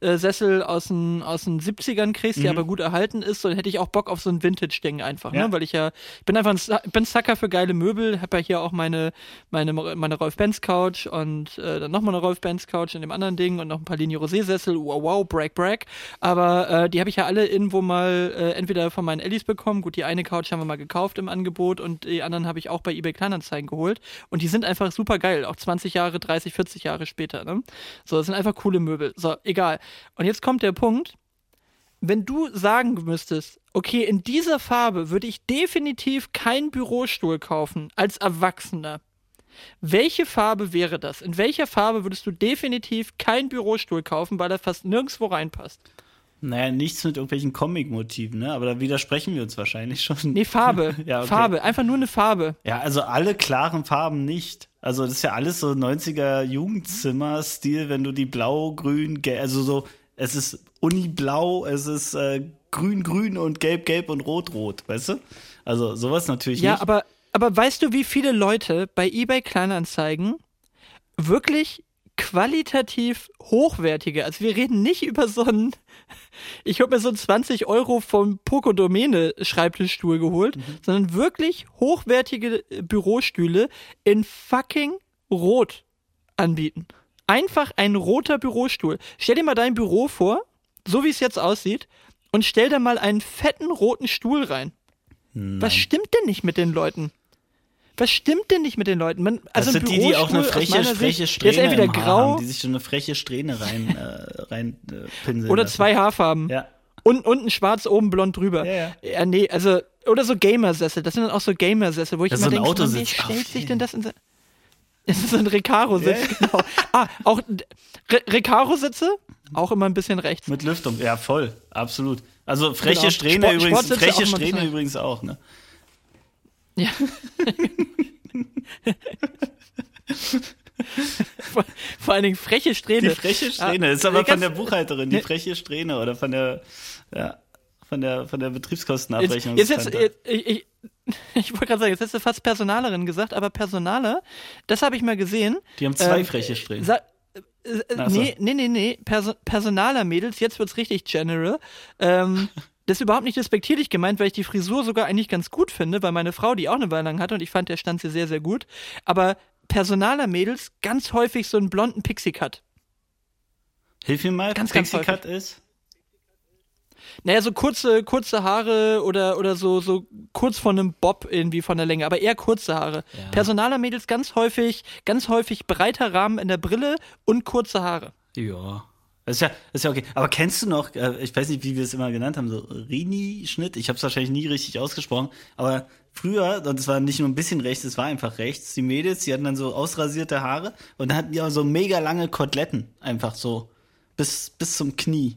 Ledersessel aus den, aus den 70ern kriegst, der aber gut erhalten ist, dann hätte ich auch Bock auf so ein Vintage-Ding einfach, Ja. ne? Weil ich ja, ich bin einfach ein, bin Sucker für geile Möbel, habe ja hier auch meine, meine, meine Rolf-Benz-Couch und äh, dann nochmal eine Rolf-Benz-Couch in dem anderen Ding und noch ein paar Linie Rosé-Sessel, wow, wow, brag, brag. Aber äh, die habe ich ja alle irgendwo mal äh, entweder von meinen Ellis bekommen. Gut, die eine Couch haben wir mal gekauft im Angebot und die anderen habe ich auch bei eBay Kleinanzeigen geholt. Und die sind einfach super geil, auch 20 Jahre, 30, 40 Jahre später. Ne? So, das sind einfach coole Möbel. So, egal. Und jetzt kommt der Punkt, wenn du sagen müsstest, okay, in dieser Farbe würde ich definitiv keinen Bürostuhl kaufen als Erwachsener. Welche Farbe wäre das? In welcher Farbe würdest du definitiv keinen Bürostuhl kaufen, weil er fast nirgendwo reinpasst? Naja, nichts mit irgendwelchen Comic-Motiven, ne? Aber da widersprechen wir uns wahrscheinlich schon. Nee, Farbe. Ja, okay. Farbe. Einfach nur eine Farbe. Ja, also alle klaren Farben nicht. Also das ist ja alles so 90er Jugendzimmer-Stil, wenn du die blau, grün, gelb, also so, es ist Uniblau, es ist äh, grün, grün und gelb, gelb und rot, rot, weißt du? Also sowas natürlich Ja, nicht. aber, aber weißt du, wie viele Leute bei eBay Kleinanzeigen wirklich qualitativ hochwertige, also wir reden nicht über so einen, ich habe mir so einen 20 Euro vom Poco Domene Schreibtischstuhl geholt, Mhm. sondern wirklich hochwertige Bürostühle in fucking Rot anbieten. Einfach ein roter Bürostuhl. Stell dir mal dein Büro vor, so wie es jetzt aussieht, und stell da mal einen fetten roten Stuhl rein. Was stimmt denn nicht mit den Leuten? Was stimmt denn nicht mit den Leuten? Man, das also ein sind die, die auch eine freche, freche Sicht, Strähne entweder grau haben, die sich so eine freche Strähne rein, äh, rein äh, pinseln oder lassen. zwei Haarfarben. Ja. Und unten schwarz, oben blond drüber. Ja, ja. ja nee, also, oder so Gamersessel. Das sind dann auch so Gamersessel, wo ich Das immer so denke, so, Autositz. wie stellt sich denn das in. Das ist so ein Recaro-Sitz, Ja. genau. Ah, auch Re Recaro-Sitze, auch immer ein bisschen rechts. Mit Lüftung, ja, voll, absolut. Also freche Genau. Strähne Sport- übrigens, freche Strähne übrigens auch, ne? Ja. vor, vor allen Dingen freche Strähne. Die freche Strähne, Ah, ist aber von der Buchhalterin, die freche Strähne oder von der, ja, von der, von der Betriebskostenabrechnung. Jetzt, jetzt, jetzt, ich, ich, ich wollte gerade sagen, jetzt hast du fast Personalerin gesagt, aber Personaler, das habe ich mal gesehen. Die haben zwei ähm, freche Strähnen. Sa äh, so. nee, nee, nee, nee. Perso Personaler Mädels, jetzt wird's richtig general. Ähm, das ist überhaupt nicht respektierlich gemeint, weil ich die Frisur sogar eigentlich ganz gut finde, weil meine Frau die auch eine Weile lang hatte und ich fand, der stand sie sehr, sehr gut. Aber Personaler Mädels ganz häufig so einen blonden Pixie-Cut. Hilf mir mal, Ganz, ganz Pixie Cut ist. Naja, so kurze, kurze Haare oder, oder so, so kurz von einem Bob irgendwie von der Länge, aber eher kurze Haare. Ja. Personaler Mädels ganz häufig, ganz häufig breiter Rahmen in der Brille und kurze Haare. Ja. Das ist ja, das ist ja okay. Aber kennst du noch, äh, ich weiß nicht, wie wir es immer genannt haben, so Rini-Schnitt? Ich habe es wahrscheinlich nie richtig ausgesprochen, aber früher, und es war nicht nur ein bisschen rechts, es war einfach rechts, die Mädels, die hatten dann so ausrasierte Haare und dann hatten die auch so mega lange Koteletten, einfach so bis, bis zum Knie.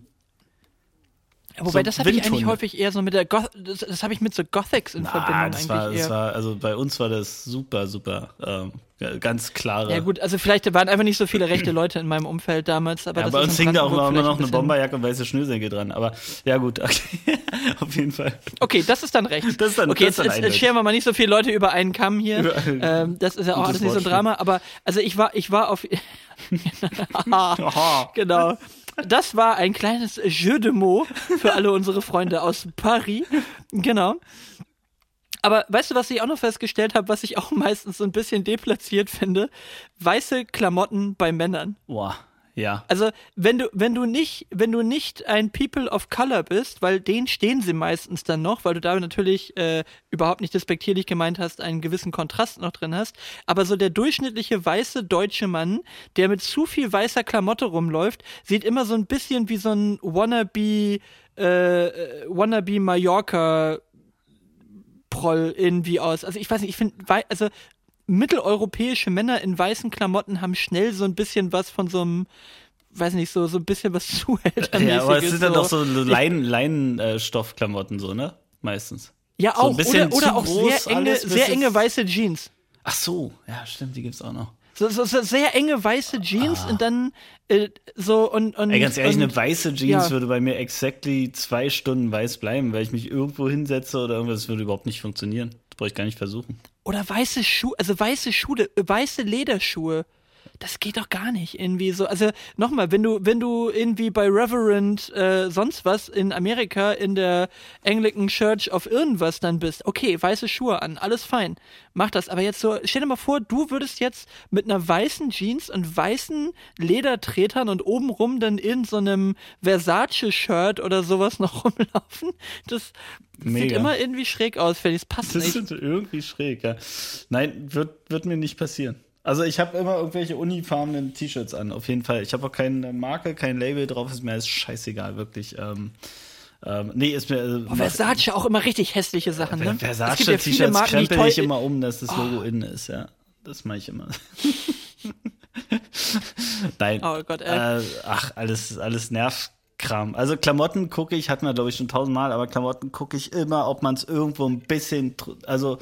Wobei, So das habe ich eigentlich häufig eher so mit der Goth das, das habe ich mit so Gothics in Verbindung Ah, das eigentlich war, eher. das war, also bei uns war das super, super, ähm, ganz klare. ja gut, also vielleicht waren einfach nicht so viele rechte Leute in meinem Umfeld damals, aber Ja, bei uns in hing da auch immer noch eine Bomberjacke und weiße Schnürsenkel dran. Aber ja gut, okay. auf jeden Fall. Okay, das ist dann recht. Das ist dann- okay, das jetzt, jetzt, scheren wir mal nicht so viele Leute über einen Kamm hier. Ähm, das ist ja auch alles nicht so ein. Drama, aber also ich war, ich war auf. Genau. Das war ein kleines Jeu de mots für alle unsere Freunde aus Paris. Genau. Aber weißt du, was ich auch noch festgestellt habe, was ich auch meistens so ein bisschen deplatziert finde? Weiße Klamotten bei Männern. Boah, ja. Also, wenn du, wenn du nicht, wenn du nicht ein People of Color bist, weil den stehen sie meistens dann noch, weil du da natürlich äh, überhaupt nicht despektierlich gemeint hast, einen gewissen Kontrast noch drin hast. Aber so der durchschnittliche weiße deutsche Mann, der mit zu viel weißer Klamotte rumläuft, sieht immer so ein bisschen wie so ein wannabe, äh, äh, wannabe Mallorca Proll irgendwie aus. Also ich weiß nicht, ich finde, also mitteleuropäische Männer in weißen Klamotten haben schnell so ein bisschen was von so einem weiß nicht, so, so ein bisschen was Zuhältermäßiges. Ja, aber es sind dann doch so Leinen, Leinenstoffklamotten, so, ne? Meistens. Ja, auch. So oder oder auch sehr enge, sehr enge weiße Jeans. Ach so, ja, stimmt, die gibt's auch noch. So, so, so sehr enge weiße Jeans ah. und dann äh, so und, und. Ey, ganz ehrlich, und, eine weiße Jeans ja. würde bei mir exactly zwei Stunden weiß bleiben, weil ich mich irgendwo hinsetze oder irgendwas, das würde überhaupt nicht funktionieren. Das brauche ich gar nicht versuchen. Oder weiße Schuhe, also weiße Schuhe, weiße Lederschuhe das geht doch gar nicht irgendwie so. Also nochmal, wenn du, wenn du irgendwie bei Reverend äh, sonst was in Amerika in der Anglican Church of irgendwas dann bist, okay, weiße Schuhe an, alles fein, mach das. Aber jetzt so, stell dir mal vor, du würdest jetzt mit einer weißen Jeans und weißen Ledertretern und obenrum dann in so einem Versace-Shirt oder sowas noch rumlaufen. Das Mega. sieht immer irgendwie schräg aus, finde ich. Es passt das nicht. Das ist irgendwie schräg, ja. Nein, wird, wird mir nicht passieren. Also ich habe immer irgendwelche unifarbenen T-Shirts an, auf jeden Fall. Ich habe auch keine Marke, kein Label drauf, ist mir alles scheißegal, wirklich. Ähm, ähm, nee, ist mir. Äh, oh, Versace auch immer richtig hässliche Sachen, ne? Versace-T-Shirts ja krempel ich immer um, dass das Logo oh. innen ist, ja. Das mache ich immer. Nein. Oh Gott, ey. Äh, ach, alles, alles Nervkram. Also Klamotten gucke ich, hatten wir glaube ich schon tausendmal, aber Klamotten gucke ich immer, ob man es irgendwo ein bisschen, also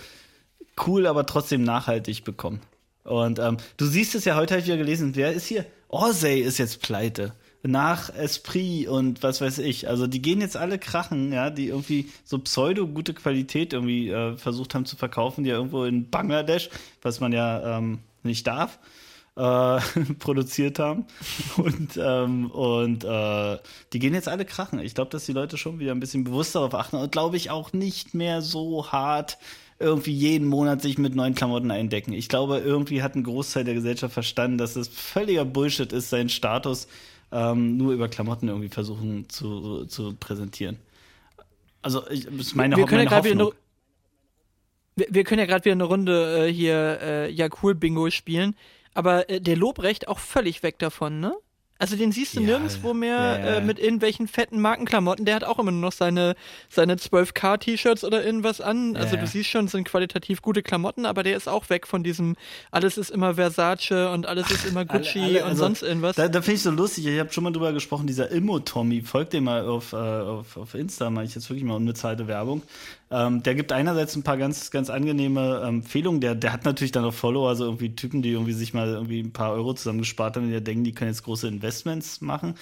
cool, aber trotzdem nachhaltig bekommt. Und ähm, du siehst es ja, heute habe ich wieder gelesen, wer ist hier? Orsay ist jetzt pleite. Nach Esprit und was weiß ich. Also die gehen jetzt alle krachen, ja, die irgendwie so pseudo gute Qualität irgendwie äh, versucht haben zu verkaufen, die ja irgendwo in Bangladesch, was man ja ähm, nicht darf, äh, produziert haben. Und, ähm, und äh, die gehen jetzt alle krachen. Ich glaube, dass die Leute schon wieder ein bisschen bewusster darauf achten und glaube ich auch nicht mehr so hart irgendwie jeden Monat sich mit neuen Klamotten eindecken. Ich glaube, irgendwie hat ein Großteil der Gesellschaft verstanden, dass es völliger Bullshit ist, seinen Status ähm, nur über Klamotten irgendwie versuchen zu, zu präsentieren. Also, ich, das ist meine, wir können meine ja Hoffnung. Eine, wir, wir, können ja gerade wieder eine Runde äh, hier äh, Ja cool Bingo spielen, aber äh, der Lobrecht auch völlig weg davon, ne? Also den siehst du ja, nirgendwo mehr ja, ja. Äh, mit irgendwelchen fetten Markenklamotten. Der hat auch immer nur noch seine, seine 12K-T-Shirts oder irgendwas an. Also du siehst schon, sind qualitativ gute Klamotten, aber der ist auch weg von diesem, alles ist immer Versace und alles ist immer Gucci alle, alle, und also, sonst irgendwas. Da, da finde ich so lustig, ich habe schon mal drüber gesprochen, dieser Immo-Tommy, folgt dem mal auf, äh, auf, auf Insta, mache ich jetzt wirklich mal unbezahlte Werbung. Ähm, der gibt einerseits ein paar ganz, ganz angenehme ähm, Empfehlungen. Der, der hat natürlich dann auch Follower, also irgendwie Typen, die irgendwie sich mal irgendwie ein paar Euro zusammengespart haben, die denken, die können jetzt große Investments machen.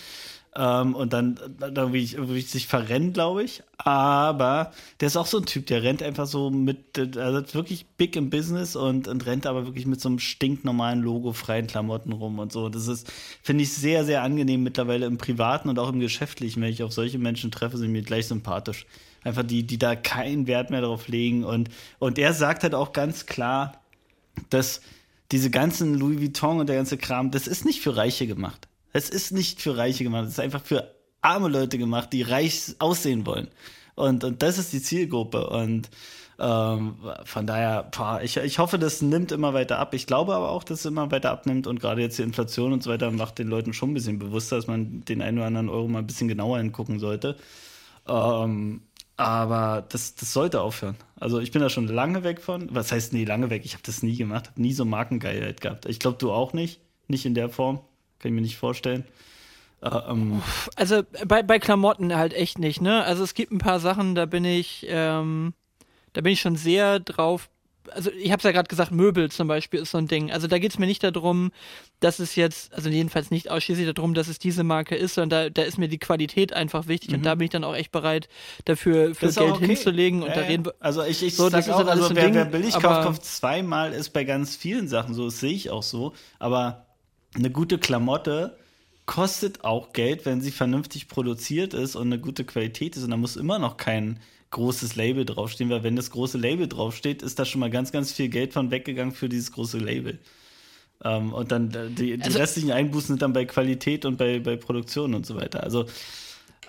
Ähm, und dann irgendwie, irgendwie sich verrennen, glaube ich. Aber der ist auch so ein Typ, der rennt einfach so mit, also wirklich big im Business und, und rennt aber wirklich mit so einem stinknormalen Logo freien Klamotten rum und so. Das ist, finde ich, sehr, sehr angenehm mittlerweile im Privaten und auch im Geschäftlichen. Wenn ich auf solche Menschen treffe, sind mir gleich sympathisch einfach die, die da keinen Wert mehr drauf legen. Und, und er sagt halt auch ganz klar, dass diese ganzen Louis Vuitton und der ganze Kram, das ist nicht für Reiche gemacht. Es ist nicht für Reiche gemacht. Es ist einfach für arme Leute gemacht, die reich aussehen wollen. Und, und das ist die Zielgruppe. Und ähm, von daher, boah, ich, ich hoffe, das nimmt immer weiter ab. Ich glaube aber auch, dass es immer weiter abnimmt und gerade jetzt die Inflation und so weiter macht den Leuten schon ein bisschen bewusster, dass man den einen oder anderen Euro mal ein bisschen genauer hingucken sollte. Ähm, aber das, das sollte aufhören. Also ich bin da schon lange weg von. Was heißt nee, lange weg? Ich habe das nie gemacht, habe nie so Markengeilheit gehabt. Ich glaube, du auch nicht. Nicht in der Form. Kann ich mir nicht vorstellen. Äh, ähm. Also bei, bei Klamotten halt echt nicht, ne? Also es gibt ein paar Sachen, da bin ich, ähm, da bin ich schon sehr drauf also ich habe es ja gerade gesagt, Möbel zum Beispiel ist so ein Ding. Also da geht es mir nicht darum, dass es jetzt, also jedenfalls nicht ausschließlich darum, dass es diese Marke ist, sondern da, da ist mir die Qualität einfach wichtig mhm. und da bin ich dann auch echt bereit, dafür für Geld okay. hinzulegen und äh, da reden wir. Also ich, ich so, das ist auch, alles also wer, Ding, wer billig kauft, kauft zweimal, ist bei ganz vielen Sachen so, das sehe ich auch so. Aber eine gute Klamotte kostet auch Geld, wenn sie vernünftig produziert ist und eine gute Qualität ist und da muss immer noch kein großes Label draufstehen, weil wenn das große Label draufsteht, ist da schon mal ganz, ganz viel Geld von weggegangen für dieses große Label. Ähm, und dann äh, die, die also, restlichen Einbußen sind dann bei Qualität und bei, bei Produktion und so weiter. Also,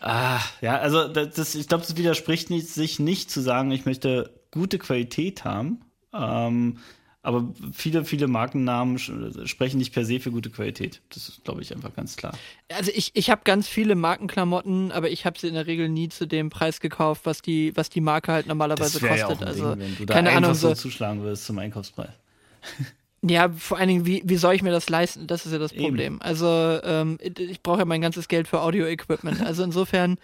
ah, ja, also das, ich glaube, das widerspricht nicht, sich nicht zu sagen, ich möchte gute Qualität haben. Ähm, aber viele, viele Markennamen sprechen nicht per se für gute Qualität. Das ist, glaube ich, einfach ganz klar. Also ich, ich habe ganz viele Markenklamotten, aber ich habe sie in der Regel nie zu dem Preis gekauft, was die, was die Marke halt normalerweise kostet. Ja also Ding, wenn du da keine Ahnung so zuschlagen würdest zum Einkaufspreis. Ja, vor allen Dingen, wie, wie soll ich mir das leisten? Das ist ja das Problem. Eben. Also, ähm, ich brauche ja mein ganzes Geld für Audio-Equipment. Also insofern,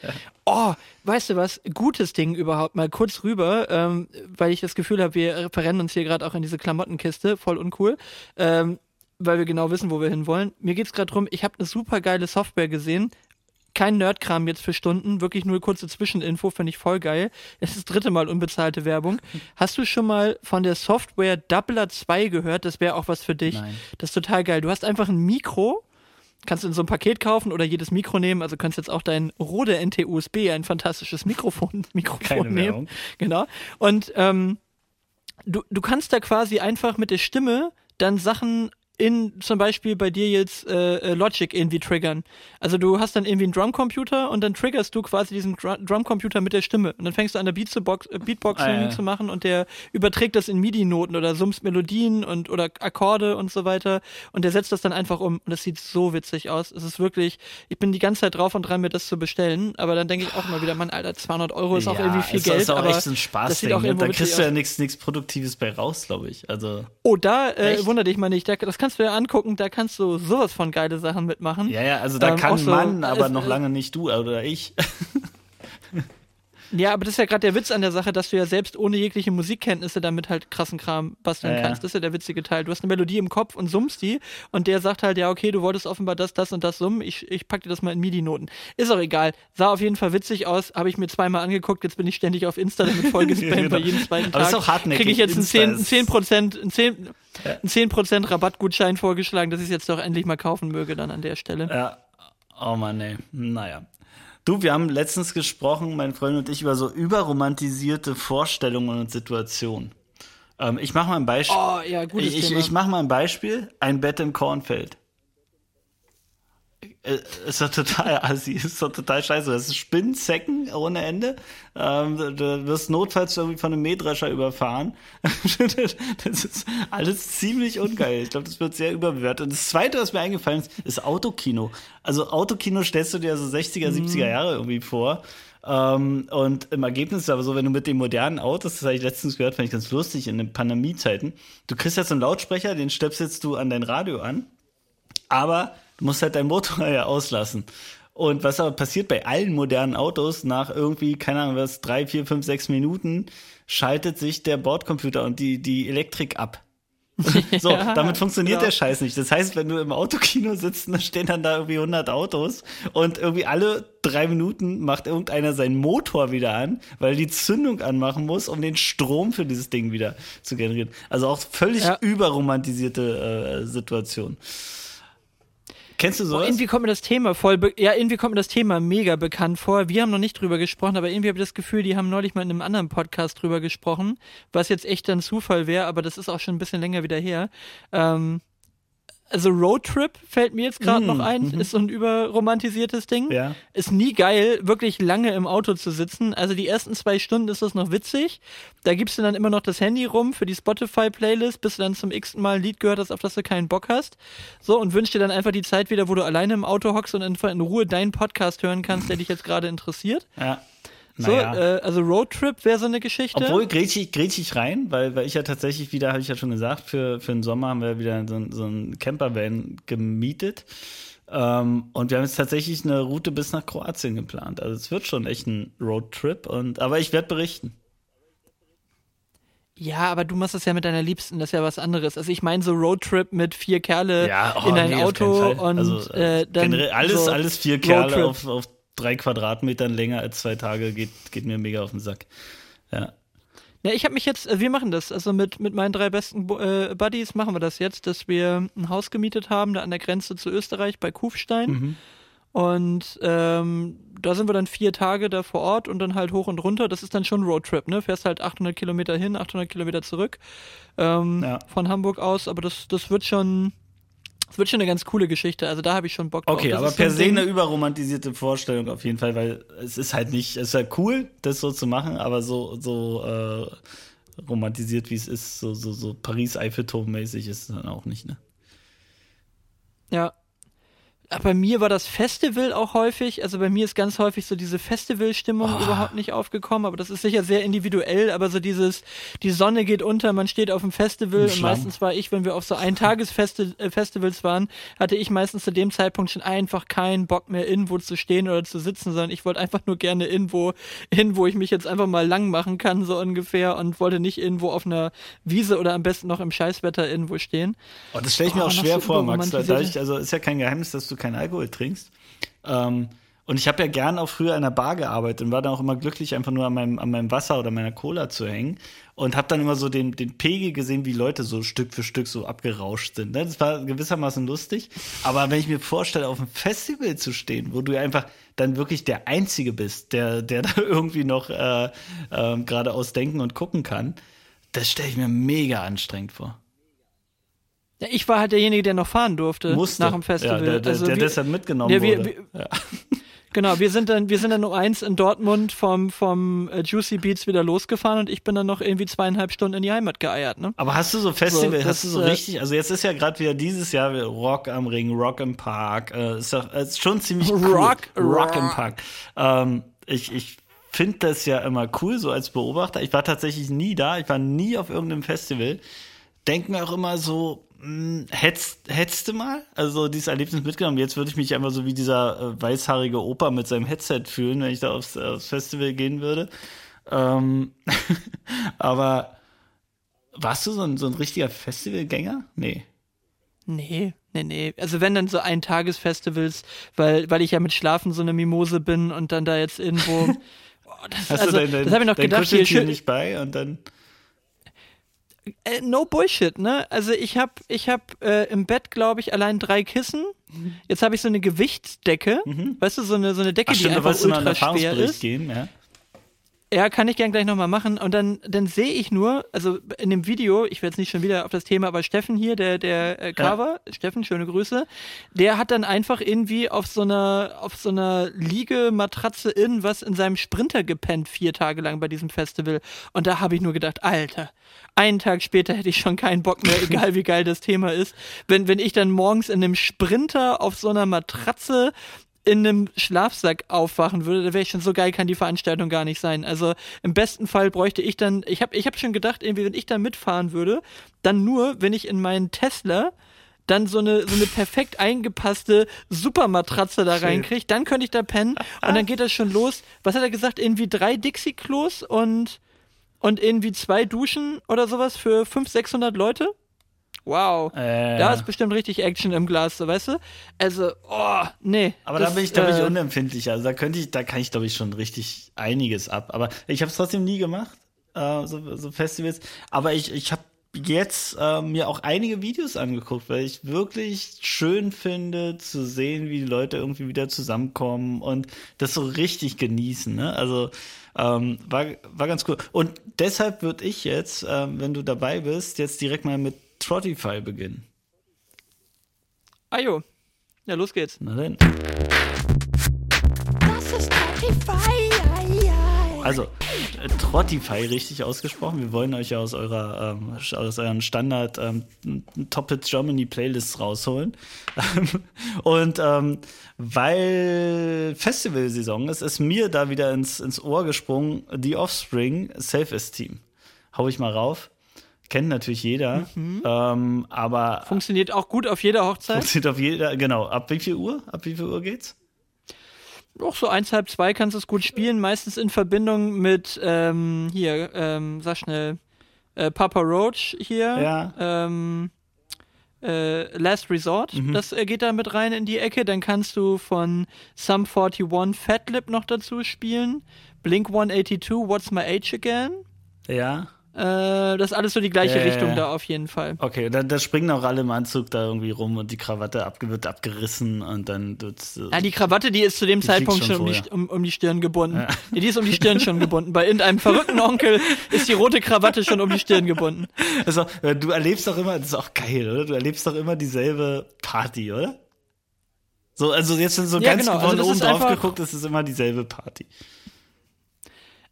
oh, weißt du was? Gutes Ding überhaupt mal kurz rüber, ähm, weil ich das Gefühl habe, wir verrennen uns hier gerade auch in diese Klamottenkiste, voll uncool. Ähm, weil wir genau wissen, wo wir hinwollen. Mir geht's gerade drum, ich habe eine super geile Software gesehen, kein Nerdkram jetzt für Stunden, wirklich nur kurze Zwischeninfo, finde ich voll geil. Es ist das dritte Mal unbezahlte Werbung. Hast du schon mal von der Software Doubler 2 gehört? Das wäre auch was für dich. Nein. Das ist total geil. Du hast einfach ein Mikro, kannst du in so ein Paket kaufen oder jedes Mikro nehmen. Also kannst jetzt auch dein Rode NT-USB, ein fantastisches Mikrofon, Mikrofon Keine nehmen. Werbung. Genau. Und ähm, du, du kannst da quasi einfach mit der Stimme dann Sachen in zum Beispiel bei dir jetzt äh, äh, Logic irgendwie triggern. Also du hast dann irgendwie einen Drumcomputer und dann triggerst du quasi diesen Dr Drumcomputer mit der Stimme und dann fängst du an der Beat zu Box, äh, Beatboxing ah, ja. zu machen und der überträgt das in MIDI-Noten oder summst Melodien und oder Akkorde und so weiter und der setzt das dann einfach um und das sieht so witzig aus. Es ist wirklich, ich bin die ganze Zeit drauf und dran, mir das zu bestellen, aber dann denke ich auch immer wieder, Mann, Alter, 200 Euro ist ja, auch irgendwie viel Geld. Ist auch aber echt ein Spaß das sieht auch ne? Da kriegst du ja nichts Produktives bei raus, glaube ich. Also oh, da äh, wundere dich mal nicht. Da, das kannst du ja angucken. Da kannst du sowas von geile Sachen mitmachen. Ja, ja, also da ähm, kann so, man, aber noch lange nicht du oder ich. Ja, aber das ist ja gerade der Witz an der Sache, dass du ja selbst ohne jegliche Musikkenntnisse damit halt krassen Kram basteln ja, kannst. Das ist ja der witzige Teil. Du hast eine Melodie im Kopf und summst die und der sagt halt, ja, okay, du wolltest offenbar das, das und das summen, ich, ich pack dir das mal in MIDI-Noten. Ist auch egal. Sah auf jeden Fall witzig aus, habe ich mir zweimal angeguckt, jetzt bin ich ständig auf Insta damit vollgespammt genau. bei jedem zweiten Tag. Aber ist auch hartnäckig. Kriege ich jetzt einen 10%, 10, 10%, einen 10, einen 10 Rabattgutschein vorgeschlagen, dass ich es jetzt doch endlich mal kaufen möge dann an der Stelle. Ja. Oh Mann, ey. Naja. Du, wir haben letztens gesprochen, mein Freund und ich, über so überromantisierte Vorstellungen und Situationen. Ähm, ich mache mal ein Beispiel. Oh, ja, gutes ich, ich, ich mache mal ein Beispiel. Ein Bett im Kornfeld. Äh, ist doch total assi, ist doch total scheiße. Das ist Spinnzecken ohne Ende. Ähm, du wirst notfalls irgendwie von einem Mähdrescher überfahren. das ist alles ziemlich ungeil. Ich glaube, das wird sehr überbewertet. Und das zweite, was mir eingefallen ist, ist Autokino. Also Autokino stellst du dir so 60er, 70er mhm. Jahre irgendwie vor. Ähm, und im Ergebnis ist aber so, wenn du mit den modernen Autos, das habe ich letztens gehört, fand ich ganz lustig in den Pandemiezeiten, du kriegst jetzt so einen Lautsprecher, den stöpselst du an dein Radio an, aber Du musst halt dein Motor ja auslassen. Und was aber passiert bei allen modernen Autos, nach irgendwie, keine Ahnung was, drei, vier, fünf, sechs Minuten, schaltet sich der Bordcomputer und die, die Elektrik ab. so, ja, damit funktioniert genau. der Scheiß nicht. Das heißt, wenn du im Autokino sitzt, dann stehen dann da irgendwie 100 Autos und irgendwie alle drei Minuten macht irgendeiner seinen Motor wieder an, weil die Zündung anmachen muss, um den Strom für dieses Ding wieder zu generieren. Also auch völlig ja. überromantisierte äh, Situation. Kennst du sowas? Oh, irgendwie kommt mir das Thema voll, ja, irgendwie kommt mir das Thema mega bekannt vor. Wir haben noch nicht drüber gesprochen, aber irgendwie habe ich das Gefühl, die haben neulich mal in einem anderen Podcast drüber gesprochen, was jetzt echt ein Zufall wäre, aber das ist auch schon ein bisschen länger wieder her. Ähm, also Roadtrip fällt mir jetzt gerade mm, noch ein, mm ist so ein überromantisiertes Ding. Ja. Ist nie geil, wirklich lange im Auto zu sitzen. Also die ersten zwei Stunden ist das noch witzig. Da gibst du dann immer noch das Handy rum für die Spotify-Playlist, bis du dann zum x Mal ein Lied gehört hast, auf das du keinen Bock hast. So, und wünschst dir dann einfach die Zeit wieder, wo du alleine im Auto hockst und einfach in Ruhe deinen Podcast hören kannst, der dich jetzt gerade interessiert. Ja. So, naja. äh, also Roadtrip wäre so eine Geschichte. Obwohl, grätsch ich, grätsch ich rein, weil, weil ich ja tatsächlich wieder, habe ich ja schon gesagt, für, für den Sommer haben wir wieder so, so einen Campervan gemietet. Ähm, und wir haben jetzt tatsächlich eine Route bis nach Kroatien geplant. Also es wird schon echt ein Roadtrip. Und, aber ich werde berichten. Ja, aber du machst das ja mit deiner Liebsten, das ist ja was anderes. Also ich meine so Roadtrip mit vier Kerle ja, oh, in ein nee, Auto und also, äh, dann alles, so alles vier Kerle auf, auf drei Quadratmetern länger als zwei Tage geht, geht mir mega auf den Sack. Ja. Ja, ich habe mich jetzt, äh, wir machen das, also mit, mit meinen drei besten äh, Buddies machen wir das jetzt, dass wir ein Haus gemietet haben, da an der Grenze zu Österreich bei Kufstein. Mhm. Und ähm, da sind wir dann vier Tage da vor Ort und dann halt hoch und runter. Das ist dann schon Roadtrip, ne? Fährst halt 800 Kilometer hin, 800 Kilometer zurück ähm, ja. von Hamburg aus. Aber das, das wird schon, es wird schon eine ganz coole Geschichte, also da habe ich schon Bock drauf. Okay, das aber per se eine überromantisierte Vorstellung auf jeden Fall, weil es ist halt nicht, es ist halt cool, das so zu machen, aber so, so äh, romantisiert wie es ist, so, so, so Paris-Eiffelturm-mäßig ist es dann auch nicht, ne? Ja. Bei mir war das Festival auch häufig. Also bei mir ist ganz häufig so diese Festivalstimmung oh. überhaupt nicht aufgekommen. Aber das ist sicher sehr individuell. Aber so dieses, die Sonne geht unter, man steht auf dem Festival. Und meistens war ich, wenn wir auf so Eintagesfestivals waren, hatte ich meistens zu dem Zeitpunkt schon einfach keinen Bock mehr, irgendwo zu stehen oder zu sitzen, sondern ich wollte einfach nur gerne irgendwo hin, wo ich mich jetzt einfach mal lang machen kann, so ungefähr. Und wollte nicht irgendwo auf einer Wiese oder am besten noch im Scheißwetter irgendwo stehen. Oh, das stelle ich mir oh, auch schwer vor, Max. Da ich, also ist ja kein Geheimnis, dass du keinen Alkohol trinkst. Ähm, und ich habe ja gern auch früher in der Bar gearbeitet und war dann auch immer glücklich, einfach nur an meinem, an meinem Wasser oder meiner Cola zu hängen. Und habe dann immer so den, den Pegel gesehen, wie Leute so Stück für Stück so abgerauscht sind. Ne? Das war gewissermaßen lustig. Aber wenn ich mir vorstelle, auf einem Festival zu stehen, wo du einfach dann wirklich der Einzige bist, der, der da irgendwie noch äh, äh, geradeaus denken und gucken kann, das stelle ich mir mega anstrengend vor. Ja, ich war halt derjenige, der noch fahren durfte Musste. nach dem Festival. Ja, der, der, also der wir, deshalb mitgenommen ja, wir, wurde. Wir, ja. Genau, wir sind dann, wir sind dann um eins in Dortmund vom, vom äh, Juicy Beats wieder losgefahren und ich bin dann noch irgendwie zweieinhalb Stunden in die Heimat geeiert, ne? Aber hast du so Festival, so, hast du so äh, richtig, also jetzt ist ja gerade wieder dieses Jahr Rock am Ring, Rock im Park, äh, ist, doch, ist schon ziemlich cool. Rock, Rock, Rock im Park. Ähm, ich, ich finde das ja immer cool, so als Beobachter. Ich war tatsächlich nie da, ich war nie auf irgendeinem Festival. Denken auch immer so, hm, hättest, hättest du mal, also dieses Erlebnis mitgenommen. Jetzt würde ich mich einfach so wie dieser äh, weißhaarige Opa mit seinem Headset fühlen, wenn ich da aufs, aufs Festival gehen würde. Ähm, aber warst du so ein, so ein richtiger Festivalgänger? Nee. Nee, nee, nee. Also wenn dann so ein Tagesfestivals, weil, weil ich ja mit Schlafen so eine Mimose bin und dann da jetzt irgendwo. Oh, das, Hast also, du dein, dein, das habe ich noch gedacht. Hier nicht bei und dann. Äh, no Bullshit, ne? Also ich habe ich hab, äh, im Bett, glaube ich, allein drei Kissen. Jetzt habe ich so eine Gewichtsdecke. Mhm. Weißt du, so eine, so eine Decke, Ach, stimmt, die einfach ultra schwer ist. Gehen, ja. Ja, kann ich gern gleich nochmal machen. Und dann, dann sehe ich nur, also in dem Video, ich werde jetzt nicht schon wieder auf das Thema, aber Steffen hier, der, der äh, Cover, ja. Steffen, schöne Grüße, der hat dann einfach irgendwie auf so einer, auf so einer Liegematratze irgendwas in seinem Sprinter gepennt, vier Tage lang bei diesem Festival. Und da habe ich nur gedacht, Alter, einen Tag später hätte ich schon keinen Bock mehr, egal wie geil das Thema ist. Wenn, wenn ich dann morgens in einem Sprinter auf so einer Matratze in einem Schlafsack aufwachen würde, da wäre ich schon so geil, kann die Veranstaltung gar nicht sein. Also im besten Fall bräuchte ich dann, ich habe ich hab schon gedacht, irgendwie, wenn ich da mitfahren würde, dann nur, wenn ich in meinen Tesla dann so eine, so eine perfekt eingepasste Supermatratze da reinkriege, dann könnte ich da pennen und dann geht das schon los. Was hat er gesagt? Irgendwie drei Dixie-Klos und, und irgendwie zwei Duschen oder sowas für 500, 600 Leute? Wow, äh. da ist bestimmt richtig Action im Glas, weißt du? Also, oh, nee. Aber das, da bin ich, glaube ich, äh, unempfindlich. Also da könnte ich, da kann ich, glaube ich, schon richtig einiges ab. Aber ich habe es trotzdem nie gemacht, äh, so, so Festivals. Aber ich, ich habe jetzt äh, mir auch einige Videos angeguckt, weil ich wirklich schön finde zu sehen, wie die Leute irgendwie wieder zusammenkommen und das so richtig genießen. Ne? Also ähm, war, war ganz cool. Und deshalb würde ich jetzt, ähm, wenn du dabei bist, jetzt direkt mal mit Trottify beginnen. Ajo. Ja, los geht's. Na denn. Das ist Trottify. Also, äh, Trottify richtig ausgesprochen. Wir wollen euch ja aus eurer ähm, aus euren Standard ähm, Top Hits Germany Playlists rausholen. Und ähm, weil Festivalsaison ist, ist mir da wieder ins, ins Ohr gesprungen, The Offspring Self-Esteem. Hau ich mal rauf kennt natürlich jeder, mhm. ähm, aber funktioniert auch gut auf jeder Hochzeit. Funktioniert auf jeder, genau. Ab wie viel Uhr? Ab wie viel Uhr geht's? Auch so eins, halb zwei kannst du es gut spielen, meistens in Verbindung mit ähm, hier, ähm, sag schnell, äh, Papa Roach hier. Ja. Ähm, äh, Last Resort, mhm. das äh, geht da mit rein in die Ecke. Dann kannst du von Sum 41 Fatlip noch dazu spielen. Blink 182, What's My Age Again? Ja. Äh, das ist alles so die gleiche äh, Richtung da auf jeden Fall. Okay, da, da, springen auch alle im Anzug da irgendwie rum und die Krawatte ab, wird abgerissen und dann tut's, Ja, die Krawatte, die ist zu dem Zeitpunkt schon, schon um, die, um, um, die, Stirn gebunden. Ja. Nee, die ist um die Stirn schon gebunden. Bei irgendeinem verrückten Onkel ist die rote Krawatte schon um die Stirn gebunden. Also, du erlebst doch immer, das ist auch geil, oder? Du erlebst doch immer dieselbe Party, oder? So, also jetzt so ja, ganz genau. also oben drauf geguckt, ist es immer dieselbe Party.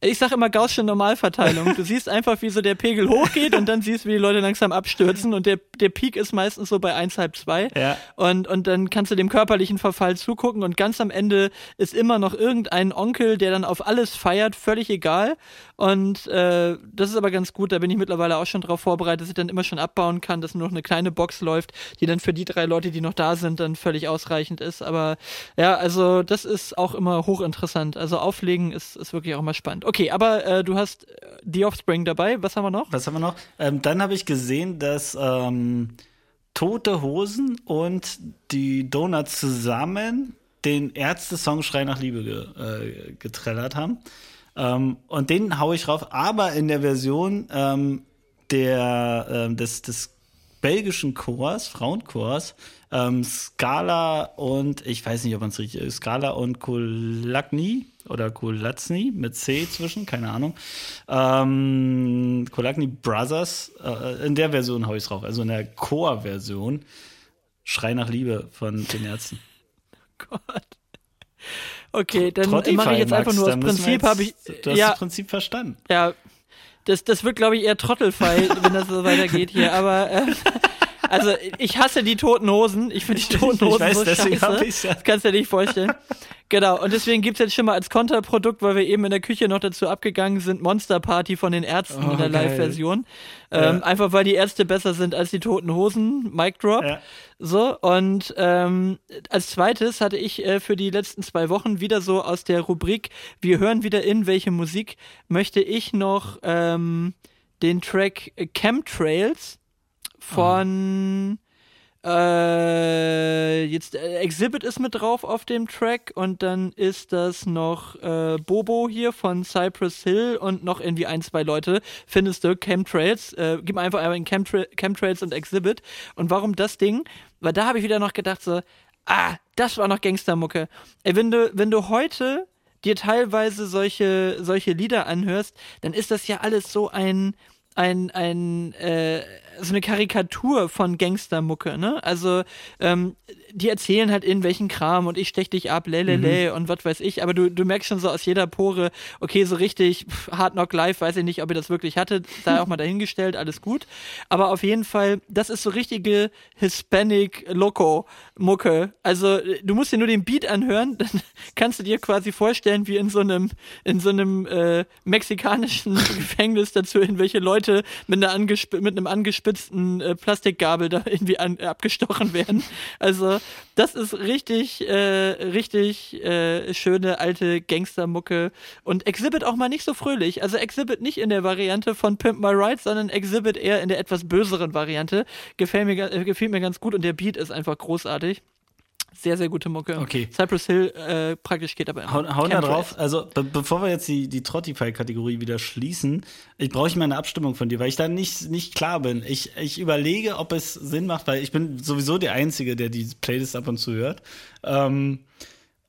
Ich sag immer Gaußsche Normalverteilung. Du siehst einfach, wie so der Pegel hochgeht und dann siehst, wie die Leute langsam abstürzen und der, der Peak ist meistens so bei 1, halb 2. Ja. Und, und dann kannst du dem körperlichen Verfall zugucken und ganz am Ende ist immer noch irgendein Onkel, der dann auf alles feiert, völlig egal. Und äh, das ist aber ganz gut, da bin ich mittlerweile auch schon drauf vorbereitet, dass ich dann immer schon abbauen kann, dass nur noch eine kleine Box läuft, die dann für die drei Leute, die noch da sind, dann völlig ausreichend ist. Aber ja, also das ist auch immer hochinteressant. Also auflegen ist, ist wirklich auch immer spannend. Okay, aber äh, du hast äh, The Offspring dabei. Was haben wir noch? Was haben wir noch? Ähm, dann habe ich gesehen, dass ähm, Tote Hosen und die Donuts zusammen den Ärzte-Song Schrei nach Liebe ge äh, getrellert haben. Ähm, und den haue ich rauf, aber in der Version ähm, der, ähm, des, des belgischen Chors, Frauenchors, ähm, Scala und ich weiß nicht, ob man es richtig ist, Scala und Kolakni oder Kolazny mit C zwischen, keine Ahnung. Ähm, Kolakni Brothers, äh, in der Version haue ich es drauf, also in der Chor-Version. Schrei nach Liebe von den Ärzten. Gott. Okay, dann Trottify, mache ich jetzt Max, einfach nur da das Prinzip, habe ich. Du hast ja, das Prinzip verstanden. ja. Das, das wird, glaube ich, eher Trottelfei, wenn das so weitergeht hier. Aber äh, also ich hasse die toten Hosen. Ich finde die Ich- toten ich Hosen weiß, so deswegen scheiße. hab ich's ja. Das kannst du dir nicht vorstellen. Genau, und deswegen gibt's jetzt schon mal als Konterprodukt, weil wir eben in der Küche noch dazu abgegangen sind, Monster Party von den Ärzten Oh, in der. Live-Version. Ähm, Ja. Einfach weil die Ärzte besser sind als die toten Hosen. Mic Drop. Ja. So, und ähm, als zweites hatte ich äh, für die letzten zwei Wochen wieder so aus der Rubrik Wir hören wieder in, welche Musik möchte ich noch ähm, den Track Chemtrails von äh, jetzt äh, Exhibit ist mit drauf auf dem Track und dann ist das noch äh, Bobo hier von Cypress Hill und noch irgendwie ein, zwei Leute. Findest du Chemtrails? Äh, gib einfach einmal in Chemtra Chemtrails und Exhibit. Und warum das Ding? Weil da habe ich wieder noch gedacht so, ah, das war noch Gangstermucke. Ey, wenn du, wenn du heute dir teilweise solche, solche Lieder anhörst, dann ist das ja alles so ein, ein, ein, äh, so eine Karikatur von Gangstermucke, ne? Also, ähm, die erzählen halt in welchen Kram und ich stech dich ab, lelele und was weiß ich, aber du, du merkst schon so aus jeder Pore, okay, so richtig pff, Hard Knock Live, weiß ich nicht, ob ihr das wirklich hattet, sei auch mal dahingestellt, alles gut. Aber auf jeden Fall, das ist so richtige Hispanic Loco Mucke. Also, du musst dir nur den Beat anhören, dann kannst du dir quasi vorstellen, wie in so einem, in so einem äh, mexikanischen Gefängnis dazu irgendwelche Leute mit, einer angesp mit einem angespitzten äh, Plastikgabel da irgendwie an, abgestochen werden. Also, das ist richtig, äh, richtig äh, schöne alte Gangstermucke. Und Exhibit auch mal nicht so fröhlich. Also Exhibit nicht in der Variante von Pimp My Ride, sondern Exhibit eher in der etwas böseren Variante. Gefällt mir, äh, gefällt mir ganz gut und der Beat ist einfach großartig. Sehr, sehr gute Mucke. Okay. Cypress Hill äh, praktisch geht aber immer. Hauen, hauen da drauf. Also, be bevor wir jetzt die, die Trottify-Kategorie wieder schließen, ich brauche ich mal eine Abstimmung von dir, weil ich da nicht, nicht klar bin. Ich, ich überlege, ob es Sinn macht, weil ich bin sowieso der Einzige, der die Playlist ab und zu hört. Ähm,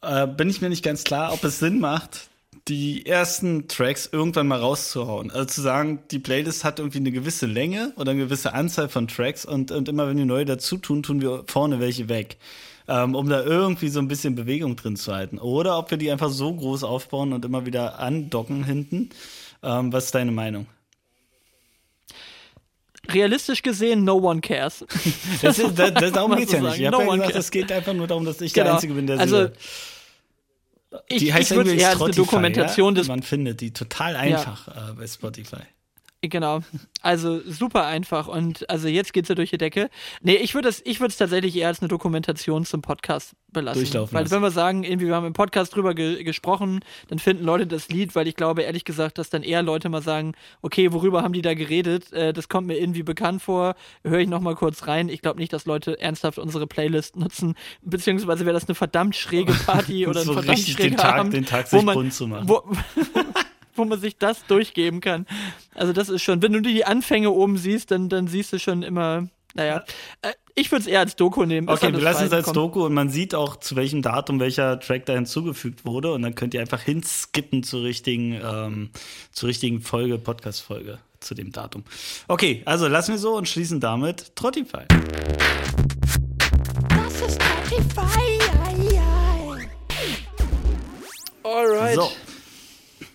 äh, bin ich mir nicht ganz klar, ob es Sinn macht, die ersten Tracks irgendwann mal rauszuhauen. Also zu sagen, die Playlist hat irgendwie eine gewisse Länge oder eine gewisse Anzahl von Tracks und, und immer wenn wir neue dazu tun, tun wir vorne welche weg. Ähm, um da irgendwie so ein bisschen Bewegung drin zu halten. Oder ob wir die einfach so groß aufbauen und immer wieder andocken hinten. Ähm, was ist deine Meinung? Realistisch gesehen, no one cares. Das, ist- das, das, darum so ja nicht. Ich No ja gesagt, es geht einfach nur darum, dass ich der Genau. Einzige bin, der Also, sie Ich, Die heißt ich würde eher als eine Spotify, Dokumentation ja? des Man findet die total einfach äh, bei Spotify. Genau. Also super einfach und also jetzt geht's ja durch die Decke. Nee, ich würde es ich tatsächlich eher als eine Dokumentation zum Podcast belassen. Durchlaufen weil lassen. wenn wir sagen, irgendwie wir haben im Podcast drüber ge gesprochen, dann finden Leute das Lied, weil ich glaube ehrlich gesagt, dass dann eher Leute mal sagen, okay, worüber haben die da geredet? Äh, das kommt mir irgendwie bekannt vor. Höre ich noch mal kurz rein. Ich glaube nicht, dass Leute ernsthaft unsere Playlist nutzen, beziehungsweise wäre das eine verdammt schräge Party oder ein so verdammt richtig schräger den Tag, Abend, den Tag sich man, bunt zu machen. wo, wo man sich das durchgeben kann. Also das ist schon, wenn du die Anfänge oben siehst, dann, dann siehst du schon immer, naja, äh, ich würde es eher als Doku nehmen. Okay, wir lassen es als. Doku und man sieht auch, zu welchem Datum welcher Track da hinzugefügt wurde und dann könnt ihr einfach hinskippen zur richtigen, ähm, zur richtigen Folge, Podcast-Folge zu dem Datum. Okay, also lassen wir so und schließen damit Trottify. Das ist ei. Alright. So.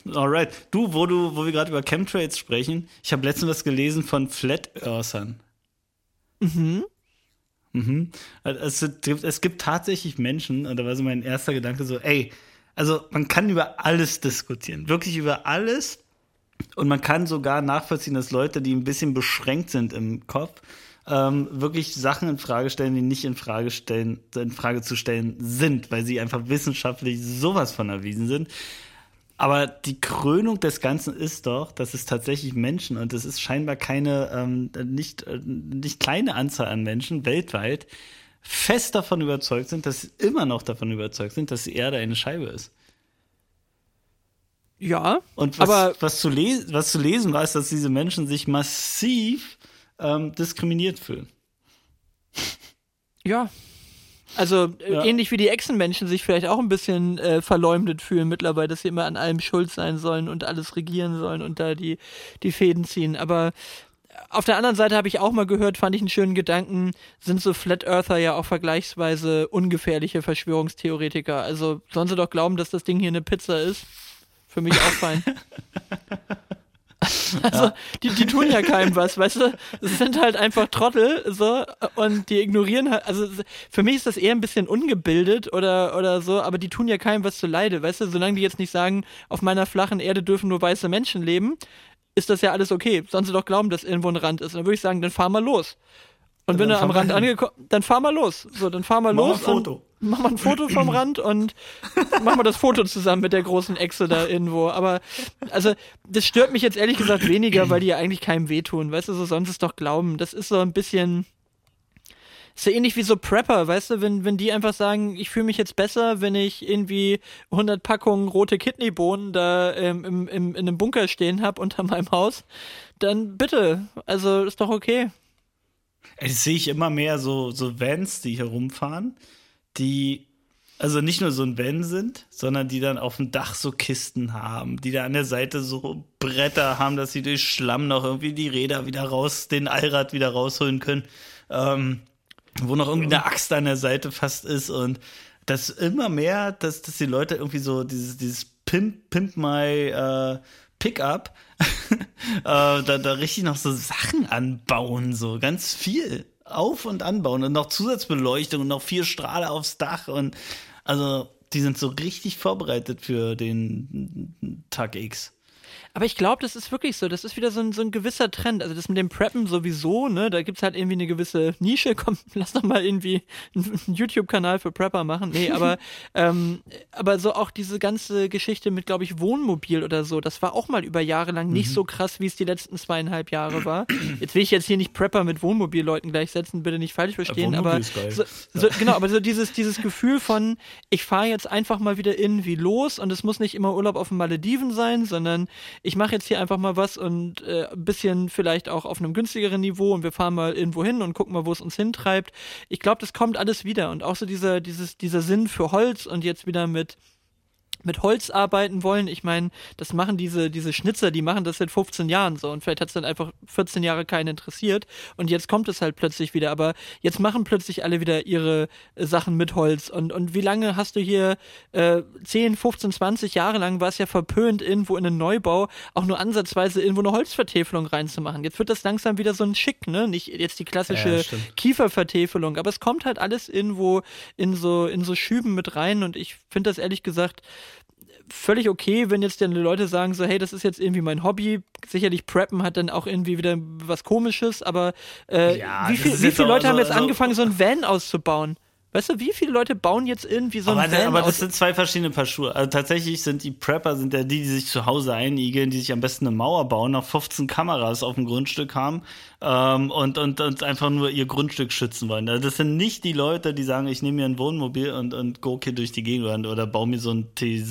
Alright. Du, wo du, wo wir gerade über Chemtrails sprechen, ich habe letztens was gelesen von Flat Earthern. Mhm. Mhm. Also, es, gibt, es gibt tatsächlich Menschen, und da war so mein erster Gedanke so, ey, also man kann über alles diskutieren, wirklich über alles. Und man kann sogar nachvollziehen, dass Leute, die ein bisschen beschränkt sind im Kopf, ähm, wirklich Sachen in Frage stellen, die nicht in Frage stellen, in Frage zu stellen sind, weil sie einfach wissenschaftlich sowas von erwiesen sind. Aber die Krönung des Ganzen ist doch, dass es tatsächlich Menschen, und es ist scheinbar keine ähm, nicht, äh, nicht kleine Anzahl an Menschen weltweit, fest davon überzeugt sind, dass sie immer noch davon überzeugt sind, dass die Erde eine Scheibe ist. Ja, und was, aber was zu, was zu lesen war, ist, dass diese Menschen sich massiv ähm, diskriminiert fühlen. Ja. Also äh, ja. ähnlich wie die Echsenmenschen sich vielleicht auch ein bisschen äh, verleumdet fühlen mittlerweile, dass sie immer an allem schuld sein sollen und alles regieren sollen und da die, die Fäden ziehen. Aber auf der anderen Seite habe ich auch mal gehört, fand ich einen schönen Gedanken, sind so Flat Earther ja auch vergleichsweise ungefährliche Verschwörungstheoretiker. Also sollen sie doch glauben, dass das Ding hier eine Pizza ist. Für mich auch fein. Also, ja. die, die tun ja keinem was, weißt du? Das sind halt einfach Trottel, so, und die ignorieren halt, also, für mich ist das eher ein bisschen ungebildet oder, oder so, aber die tun ja keinem was zu leide, weißt du? Solange die jetzt nicht sagen, auf meiner flachen Erde dürfen nur weiße Menschen leben, ist das ja alles okay. Sollen sie doch glauben, dass irgendwo ein Rand ist. Dann würde ich sagen, dann fahr mal los. Und wenn du am Rand angekommen, dann fahr mal los. So, dann fahr mal mach los. Mal ein Foto. Mach mal ein Foto vom Rand und mach mal das Foto zusammen mit der großen Echse da irgendwo. Aber, also, das stört mich jetzt ehrlich gesagt weniger, weil die ja eigentlich keinem wehtun. Weißt du, so sonst ist doch Glauben. Das ist so ein bisschen, ist ja ähnlich wie so Prepper, weißt du, wenn, wenn die einfach sagen, ich fühle mich jetzt besser, wenn ich irgendwie 100 Packungen rote Kidneybohnen da ähm, im, im, in einem Bunker stehen habe unter meinem Haus, dann bitte. Also, ist doch okay. Das sehe ich immer mehr so, so Vans, die hier rumfahren, die also nicht nur so ein Van sind, sondern die dann auf dem Dach so Kisten haben, die da an der Seite so Bretter haben, dass sie durch Schlamm noch irgendwie die Räder wieder raus, den Allrad wieder rausholen können, ähm, wo noch irgendwie eine Axt an der Seite fast ist und das immer mehr, dass, dass die Leute irgendwie so dieses, dieses Pimp, Pimp My äh, Pickup äh, da, da richtig noch so Sachen anbauen, so ganz viel auf- und anbauen und noch Zusatzbeleuchtung und noch vier Strahle aufs Dach und also die sind so richtig vorbereitet für den Tag X. Aber ich glaube, das ist wirklich so. Das ist wieder so ein, so ein gewisser Trend. Also das mit dem Preppen sowieso, ne? Da gibt's halt irgendwie eine gewisse Nische. Komm, lass doch mal irgendwie einen, YouTube-Kanal für Prepper machen. Nee, aber, ähm, aber so auch diese ganze Geschichte mit, glaube ich, Wohnmobil oder so, das war auch mal über Jahre lang nicht mhm. so krass, wie es die letzten zweieinhalb Jahre war. Jetzt will ich jetzt hier nicht Prepper mit Wohnmobil-Leuten gleichsetzen, bitte nicht falsch verstehen, aber so, so, genau, aber so dieses, dieses Gefühl von, ich fahre jetzt einfach mal wieder irgendwie los und es muss nicht immer Urlaub auf den Malediven sein, sondern ich mache jetzt hier einfach mal was und äh, ein bisschen vielleicht auch auf einem günstigeren Niveau und wir fahren mal irgendwo hin und gucken mal, wo es uns hintreibt. Ich glaube, das kommt alles wieder und auch so dieser, dieses, dieser Sinn für Holz und jetzt wieder mit mit Holz arbeiten wollen. Ich meine, das machen diese, diese Schnitzer, die machen das seit 15 Jahren so und vielleicht hat es dann einfach 14 Jahre keinen interessiert und jetzt kommt es halt plötzlich wieder. Aber jetzt machen plötzlich alle wieder ihre äh, Sachen mit Holz und, und wie lange hast du hier äh, 10, 15, 20 Jahre lang war es ja verpönt, irgendwo in einen Neubau auch nur ansatzweise irgendwo eine Holzvertäfelung reinzumachen. Jetzt wird das langsam wieder so ein Schick, ne? Nicht jetzt die klassische ja, Kiefervertäfelung, aber es kommt halt alles irgendwo in so, in so Schüben mit rein und ich finde das ehrlich gesagt völlig okay, wenn jetzt dann Leute sagen so, hey, das ist jetzt irgendwie mein Hobby. Sicherlich Preppen hat dann auch irgendwie wieder was Komisches, aber äh, ja, wie, viel, wie viele Leute so, haben jetzt so, angefangen, so ein Van auszubauen? Weißt du, wie viele Leute bauen jetzt irgendwie so ein aber, Van aber das sind zwei verschiedene Paar Schuhe. Also tatsächlich sind die Prepper sind ja die, die sich zu Hause einigeln, die sich am besten eine Mauer bauen, noch 15 Kameras auf dem Grundstück haben ähm, und, und, und einfach nur ihr Grundstück schützen wollen. Also das sind nicht die Leute, die sagen, ich nehme mir ein Wohnmobil und, und go hier durch die Gegend oder baue mir so ein T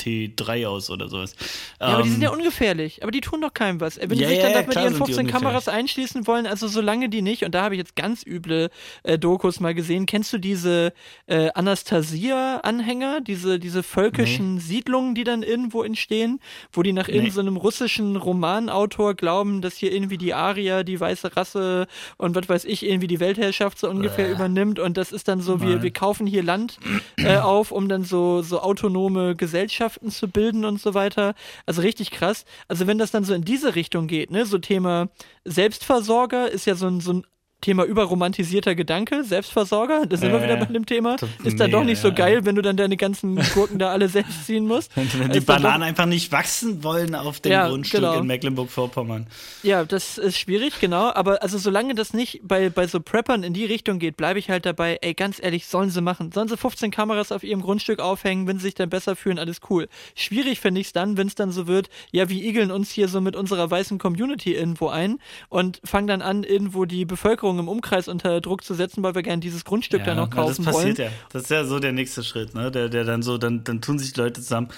T3 aus oder sowas. Ja, ähm, aber die sind ja ähm, ungefährlich. Aber die tun doch keinem was. Wenn die sich dann ja, mit ihren 15 Kameras einschließen wollen, also solange die nicht, und da habe ich jetzt ganz üble äh, Dokus mal gesehen, kennst du diese äh, Anastasia-Anhänger, diese, diese völkischen nee. Siedlungen, die dann irgendwo entstehen, wo die nach nee. irgendeinem so russischen Romanautor glauben, dass hier irgendwie die Arier, die weiße Rasse und was weiß ich, irgendwie die Weltherrschaft so ungefähr äh. übernimmt und das ist dann so, wir, wir kaufen hier Land äh, auf, um dann so, so autonome Gesellschaften Gewerkschaften zu bilden und so weiter. Also richtig krass. Also wenn das dann so in diese Richtung geht, ne, so Thema Selbstversorger ist ja so ein, so ein Thema überromantisierter Gedanke, Selbstversorger, da sind äh, wir wieder bei dem Thema. Ist dann doch nicht so geil, wenn du dann deine ganzen Gurken da alle selbst ziehen musst. Wenn, wenn die Bananen einfach nicht wachsen wollen auf dem ja, Grundstück genau. in Mecklenburg-Vorpommern. Ja, das ist schwierig, genau. Aber also solange das nicht bei, bei so Preppern in die Richtung geht, bleibe ich halt dabei, ey, ganz ehrlich, sollen sie machen. Sollen sie 15 Kameras auf ihrem Grundstück aufhängen, wenn sie sich dann besser fühlen, alles cool. Schwierig finde ich es dann, wenn es dann so wird, ja, wir igeln uns hier so mit unserer weißen Community irgendwo ein und fangen dann an, irgendwo die Bevölkerung Bevölkerung im Umkreis unter Druck zu setzen, weil wir gerne dieses Grundstück ja, dann noch kaufen das passiert wollen. Ja. Das ist ja so der nächste Schritt, ne? Der, der dann so, dann, dann tun sich die Leute zusammen.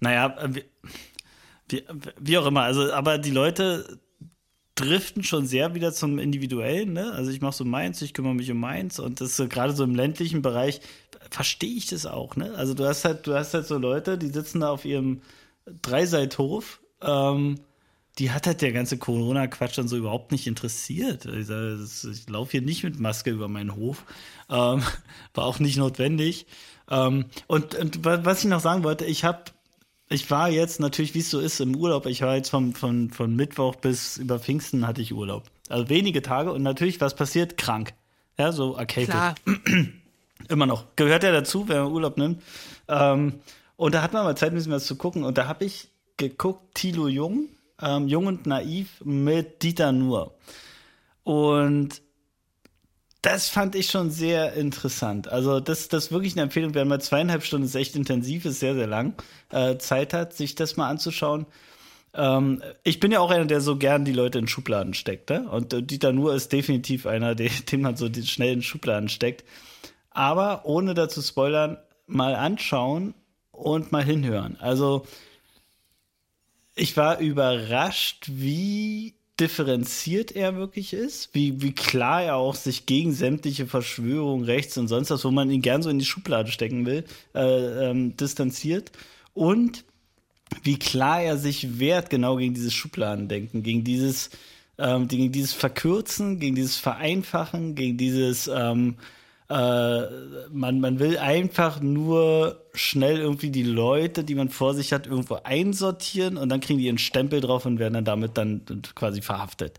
Naja, wie, wie, wie auch immer, also, aber die Leute driften schon sehr wieder zum Individuellen, ne? Also ich mache so meins, ich kümmere mich um meins und das ist gerade so im ländlichen Bereich verstehe ich das auch, ne? Also du hast halt, du hast halt so Leute, die sitzen da auf ihrem Dreiseithof ähm, die hat halt der ganze Corona-Quatsch dann so überhaupt nicht interessiert. Ich, ich laufe hier nicht mit Maske über meinen Hof. Ähm, war auch nicht notwendig. Ähm, und, und, was ich noch sagen wollte, ich habe, ich war jetzt natürlich, wie es so ist, im Urlaub. Ich war jetzt von, von, von Mittwoch bis über Pfingsten hatte ich Urlaub. Also wenige Tage und natürlich, was passiert? Krank. Ja, so erkältet. Klar. Immer noch. Gehört ja dazu, wenn man Urlaub nimmt. Ähm, und da hat man mal Zeit, ein bisschen was zu gucken. Und da habe ich geguckt, Thilo Jung, ähm, Jung und Naiv mit Dieter Nuhr. Und das fand ich schon sehr interessant. Also, das, das ist wirklich eine Empfehlung. Wer mal zweieinhalb Stunden ist echt intensiv, ist sehr, sehr lang, äh, Zeit hat, sich das mal anzuschauen. Ähm, ich bin ja auch einer, der so gern die Leute in Schubladen steckt. Ne? Und äh, Dieter Nuhr ist definitiv einer, den, den man so schnell in Schubladen steckt. Aber ohne dazu spoilern, mal anschauen und mal hinhören. Also, ich war überrascht, wie differenziert er wirklich ist, wie, wie klar er auch sich gegen sämtliche Verschwörungen rechts und sonst was, wo man ihn gern so in die Schublade stecken will, äh, ähm, distanziert. Und wie klar er sich wehrt genau gegen dieses Schubladendenken, gegen dieses, ähm, gegen dieses Verkürzen, gegen dieses Vereinfachen, gegen dieses ähm, äh, man, man will einfach nur schnell irgendwie die Leute, die man vor sich hat, irgendwo einsortieren und dann kriegen die ihren Stempel drauf und werden dann damit dann quasi verhaftet.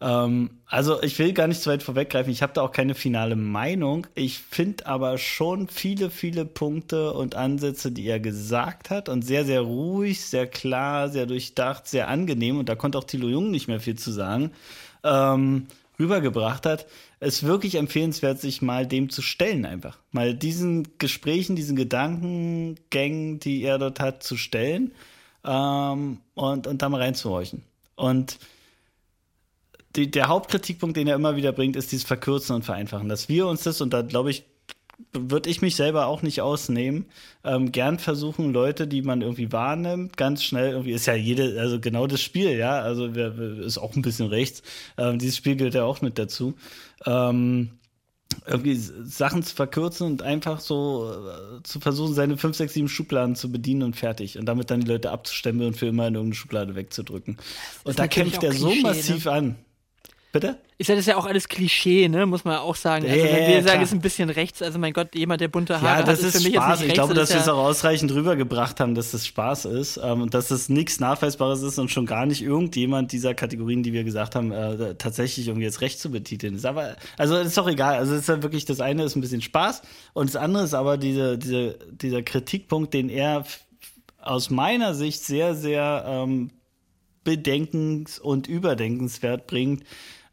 Ähm, also ich will gar nicht zu weit vorweggreifen, ich habe da auch keine finale Meinung. Ich finde aber schon viele, viele Punkte und Ansätze, die er gesagt hat und sehr, sehr ruhig, sehr klar, sehr durchdacht, sehr angenehm und da konnte auch Thilo Jung nicht mehr viel zu sagen, ähm, rübergebracht hat es wirklich empfehlenswert, sich mal dem zu stellen einfach. Mal diesen Gesprächen, diesen Gedankengängen, die er dort hat, zu stellen ähm, und, und da mal reinzuhorchen. Und die, der Hauptkritikpunkt, den er immer wieder bringt, ist dieses Verkürzen und Vereinfachen. Dass wir uns das, und da glaube ich, würde ich mich selber auch nicht ausnehmen. Ähm, gern versuchen Leute, die man irgendwie wahrnimmt, ganz schnell irgendwie ist ja jede, also genau das Spiel, ja, also ist auch ein bisschen rechts. Ähm, dieses Spiel gehört ja auch mit dazu. Ähm, irgendwie Sachen zu verkürzen und einfach so äh, zu versuchen, seine fünf, sechs, sieben Schubladen zu bedienen und fertig. Und damit dann die Leute abzustemmen und für immer in irgendeine Schublade wegzudrücken. Und da kämpft er so massiv ne? an. Bitte? Ich sage, das ist ja auch alles Klischee, ne? Muss man auch sagen. Also, wenn wir ja, sagen, es ist ein bisschen rechts, also mein Gott, jemand, der bunte Haare ja, das hat, ist, ist für mich Spaß. Jetzt nicht ich glaube, dass wir es auch ausreichend rübergebracht haben, dass das Spaß ist ähm, und dass es nichts Nachweisbares ist und schon gar nicht irgendjemand dieser Kategorien, die wir gesagt haben, äh, tatsächlich irgendwie jetzt recht zu betiteln ist. Aber, also, ist doch egal. Also, ist ja wirklich, das eine ist ein bisschen Spaß und das andere ist aber diese, diese, dieser Kritikpunkt, den er aus meiner Sicht sehr, sehr ähm, bedenkens- und überdenkenswert bringt,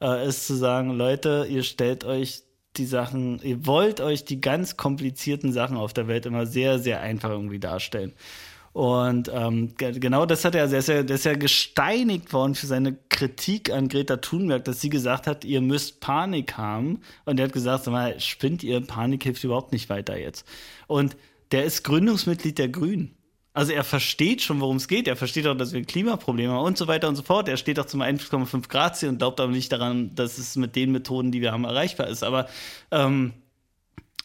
äh, ist zu sagen, Leute, ihr stellt euch die Sachen, ihr wollt euch die ganz komplizierten Sachen auf der Welt immer sehr, sehr einfach irgendwie darstellen. Und ähm, genau das hat er, der ist, ja, der ist ja gesteinigt worden für seine Kritik an Greta Thunberg, dass sie gesagt hat, ihr müsst Panik haben. Und er hat gesagt, sag mal, spinnt ihr, Panik hilft überhaupt nicht weiter jetzt. Und der ist Gründungsmitglied der Grünen. Also er versteht schon, worum es geht. Er versteht auch, dass wir ein Klimaproblem haben und so weiter und so fort. Er steht auch zum 1,5 Grad Ziel und glaubt aber nicht daran, dass es mit den Methoden, die wir haben, erreichbar ist. Aber ähm,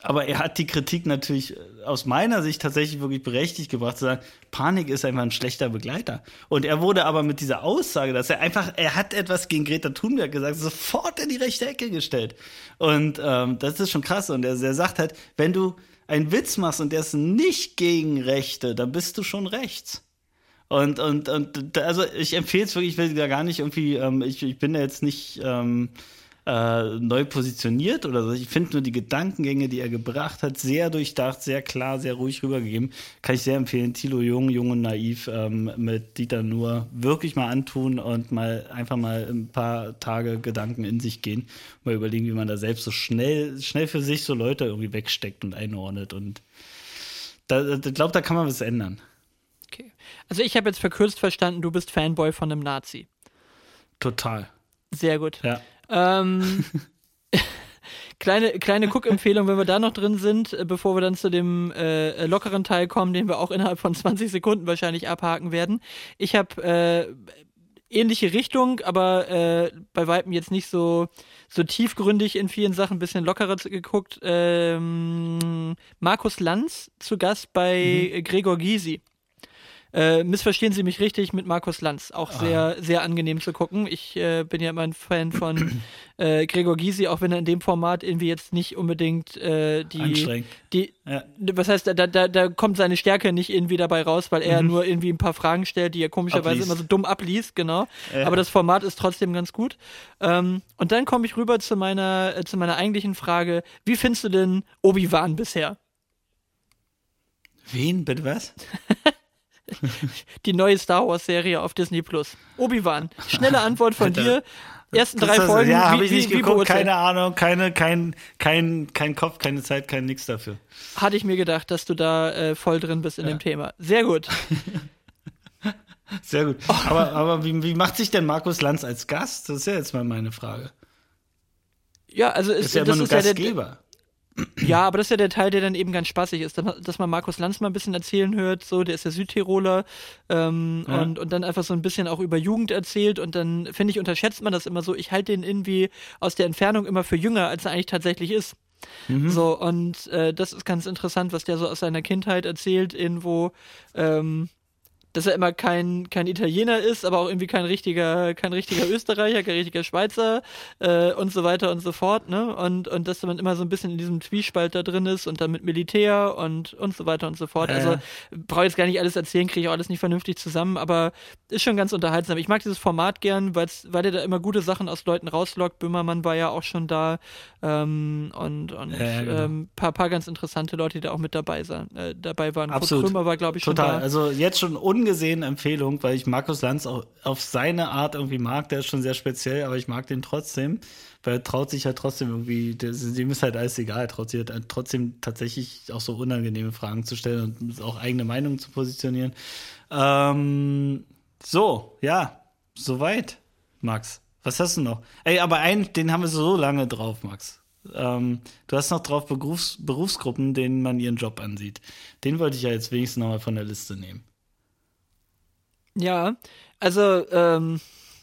Aber er hat die Kritik natürlich äh, aus meiner Sicht tatsächlich wirklich berechtigt gebracht, zu sagen, Panik ist einfach ein schlechter Begleiter. Und er wurde aber mit dieser Aussage, dass er einfach, er hat etwas gegen Greta Thunberg gesagt, sofort in die rechte Ecke gestellt. Und ähm, das ist schon krass. Und er, er sagt halt, wenn du einen Witz machst und der ist nicht gegen Rechte, dann bist du schon rechts. Und, und, und also ich empfehle es wirklich, ich will da gar nicht irgendwie, ähm, ich, ich bin da jetzt nicht ähm, äh, neu positioniert oder so. Ich finde nur die Gedankengänge, die er gebracht hat, sehr durchdacht, sehr klar, sehr ruhig rübergegeben. Kann ich sehr empfehlen. Thilo Jung, Jung und Naiv ähm, mit Dieter Nur wirklich mal antun und mal einfach mal ein paar Tage Gedanken in sich gehen. Mal überlegen, wie man da selbst so schnell, schnell für sich so Leute irgendwie wegsteckt und einordnet. Und da, ich glaube, da kann man was ändern. Okay. Also ich habe jetzt verkürzt verstanden, du bist Fanboy von einem Nazi. Total. Sehr gut. Ja. Ähm, kleine kleine Cook-Empfehlung, wenn wir da noch drin sind, äh, bevor wir dann zu dem äh, lockeren Teil kommen, den wir auch innerhalb von 20 Sekunden wahrscheinlich abhaken werden. Ich habe äh, ähnliche Richtung, aber äh, bei Weitem jetzt nicht so so tiefgründig in vielen Sachen, ein bisschen lockerer geguckt. Ähm, Markus Lanz zu Gast bei mhm. Gregor Gysi. Äh, missverstehen Sie mich richtig mit Markus Lanz. Auch sehr, ah. sehr angenehm zu gucken. Ich äh, bin ja immer ein Fan von äh, Gregor Gysi, auch wenn er in dem Format irgendwie jetzt nicht unbedingt äh, die. die ja. Was heißt, da, da, da kommt seine Stärke nicht irgendwie dabei raus, weil er mhm. nur irgendwie ein paar Fragen stellt, die er komischerweise abliest. immer so dumm abliest, genau. Aber das Format ist trotzdem ganz gut. Ähm, und dann komme ich rüber zu meiner, äh, zu meiner eigentlichen Frage: Wie findest du denn Obi-Wan bisher? Wen? Bitte was? die neue Star Wars Serie auf Disney Plus. Obi-Wan. Schnelle Antwort von dir. Ersten drei Folgen. Ja, habe ich nicht wie, geguckt. Wie keine Ahnung, keine, kein, kein, kein Kopf, keine Zeit, kein nix dafür. Hatte ich mir gedacht, dass du da äh, voll drin bist in ja. dem Thema. Sehr gut. Sehr gut. Aber, aber wie, wie macht sich denn Markus Lanz als Gast? Das ist ja jetzt mal meine Frage. Ja, also ist, ist ja immer nur Gastgeber. Ja der, ja, aber das ist ja der Teil, der dann eben ganz spaßig ist, dass man Markus Lanz mal ein bisschen erzählen hört, so, der ist ja Südtiroler ähm, ja. und, und dann einfach so ein bisschen auch über Jugend erzählt und dann, finde ich, unterschätzt man das immer so. Ich halte den irgendwie aus der Entfernung immer für jünger, als er eigentlich tatsächlich ist. Mhm. So, und äh, das ist ganz interessant, was der so aus seiner Kindheit erzählt, irgendwo, ähm, dass er immer kein, kein Italiener ist, aber auch irgendwie kein richtiger, kein richtiger Österreicher, kein richtiger Schweizer äh, und so weiter und so fort, ne? Und, und dass man immer so ein bisschen in diesem Zwiespalt da drin ist und dann mit Militär und, und so weiter und so fort. Äh. Also brauche jetzt gar nicht alles erzählen, kriege ich auch alles nicht vernünftig zusammen, aber ist schon ganz unterhaltsam. Ich mag dieses Format gern, weil's, weil der da immer gute Sachen aus Leuten rauslockt. Böhmermann war ja auch schon da ähm, und, und ja, genau. ähm, paar, paar ganz interessante Leute, die da auch mit dabei, sein, äh, dabei waren. Absolut. Kurt Krömer war, glaube ich, schon Total. da. Also jetzt schon un ungesehene Empfehlung, weil ich Markus Lanz auch auf seine Art irgendwie mag. Der ist schon sehr speziell, aber ich mag den trotzdem, weil er traut sich halt trotzdem irgendwie, dem ist halt alles egal, traut sich halt trotzdem tatsächlich auch so unangenehme Fragen zu stellen und auch eigene Meinungen zu positionieren. Ähm, so, ja, soweit, Max. Was hast du noch? Ey, aber einen, den haben wir so lange drauf, Max. Ähm, du hast noch drauf Berufs Berufsgruppen, denen man ihren Job ansieht. Den wollte ich ja jetzt wenigstens nochmal von der Liste nehmen. Ja, also, ähm,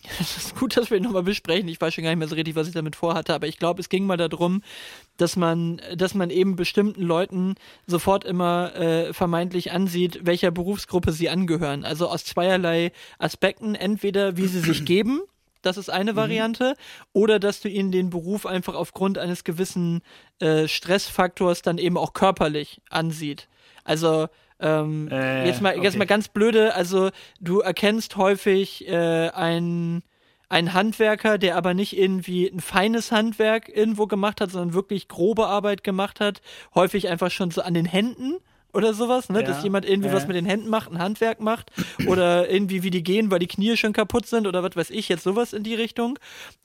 es ist gut, dass wir ihn nochmal besprechen. Ich weiß schon gar nicht mehr so richtig, was ich damit vorhatte, aber ich glaube, es ging mal darum, dass man, dass man eben bestimmten Leuten sofort immer äh, vermeintlich ansieht, welcher Berufsgruppe sie angehören. Also aus zweierlei Aspekten. Entweder wie sie sich geben, das ist eine mhm. Variante, oder dass du ihnen den Beruf einfach aufgrund eines gewissen äh, Stressfaktors dann eben auch körperlich ansieht. Also ähm, äh, jetzt, mal, okay. jetzt mal ganz blöde, also du erkennst häufig äh, einen ein Handwerker, der aber nicht irgendwie ein feines Handwerk irgendwo gemacht hat, sondern wirklich grobe Arbeit gemacht hat, häufig einfach schon so an den Händen oder sowas, ne? Ja, dass jemand irgendwie äh. was mit den Händen macht, ein Handwerk macht oder irgendwie wie die gehen, weil die Knie schon kaputt sind oder was weiß ich, jetzt sowas in die Richtung.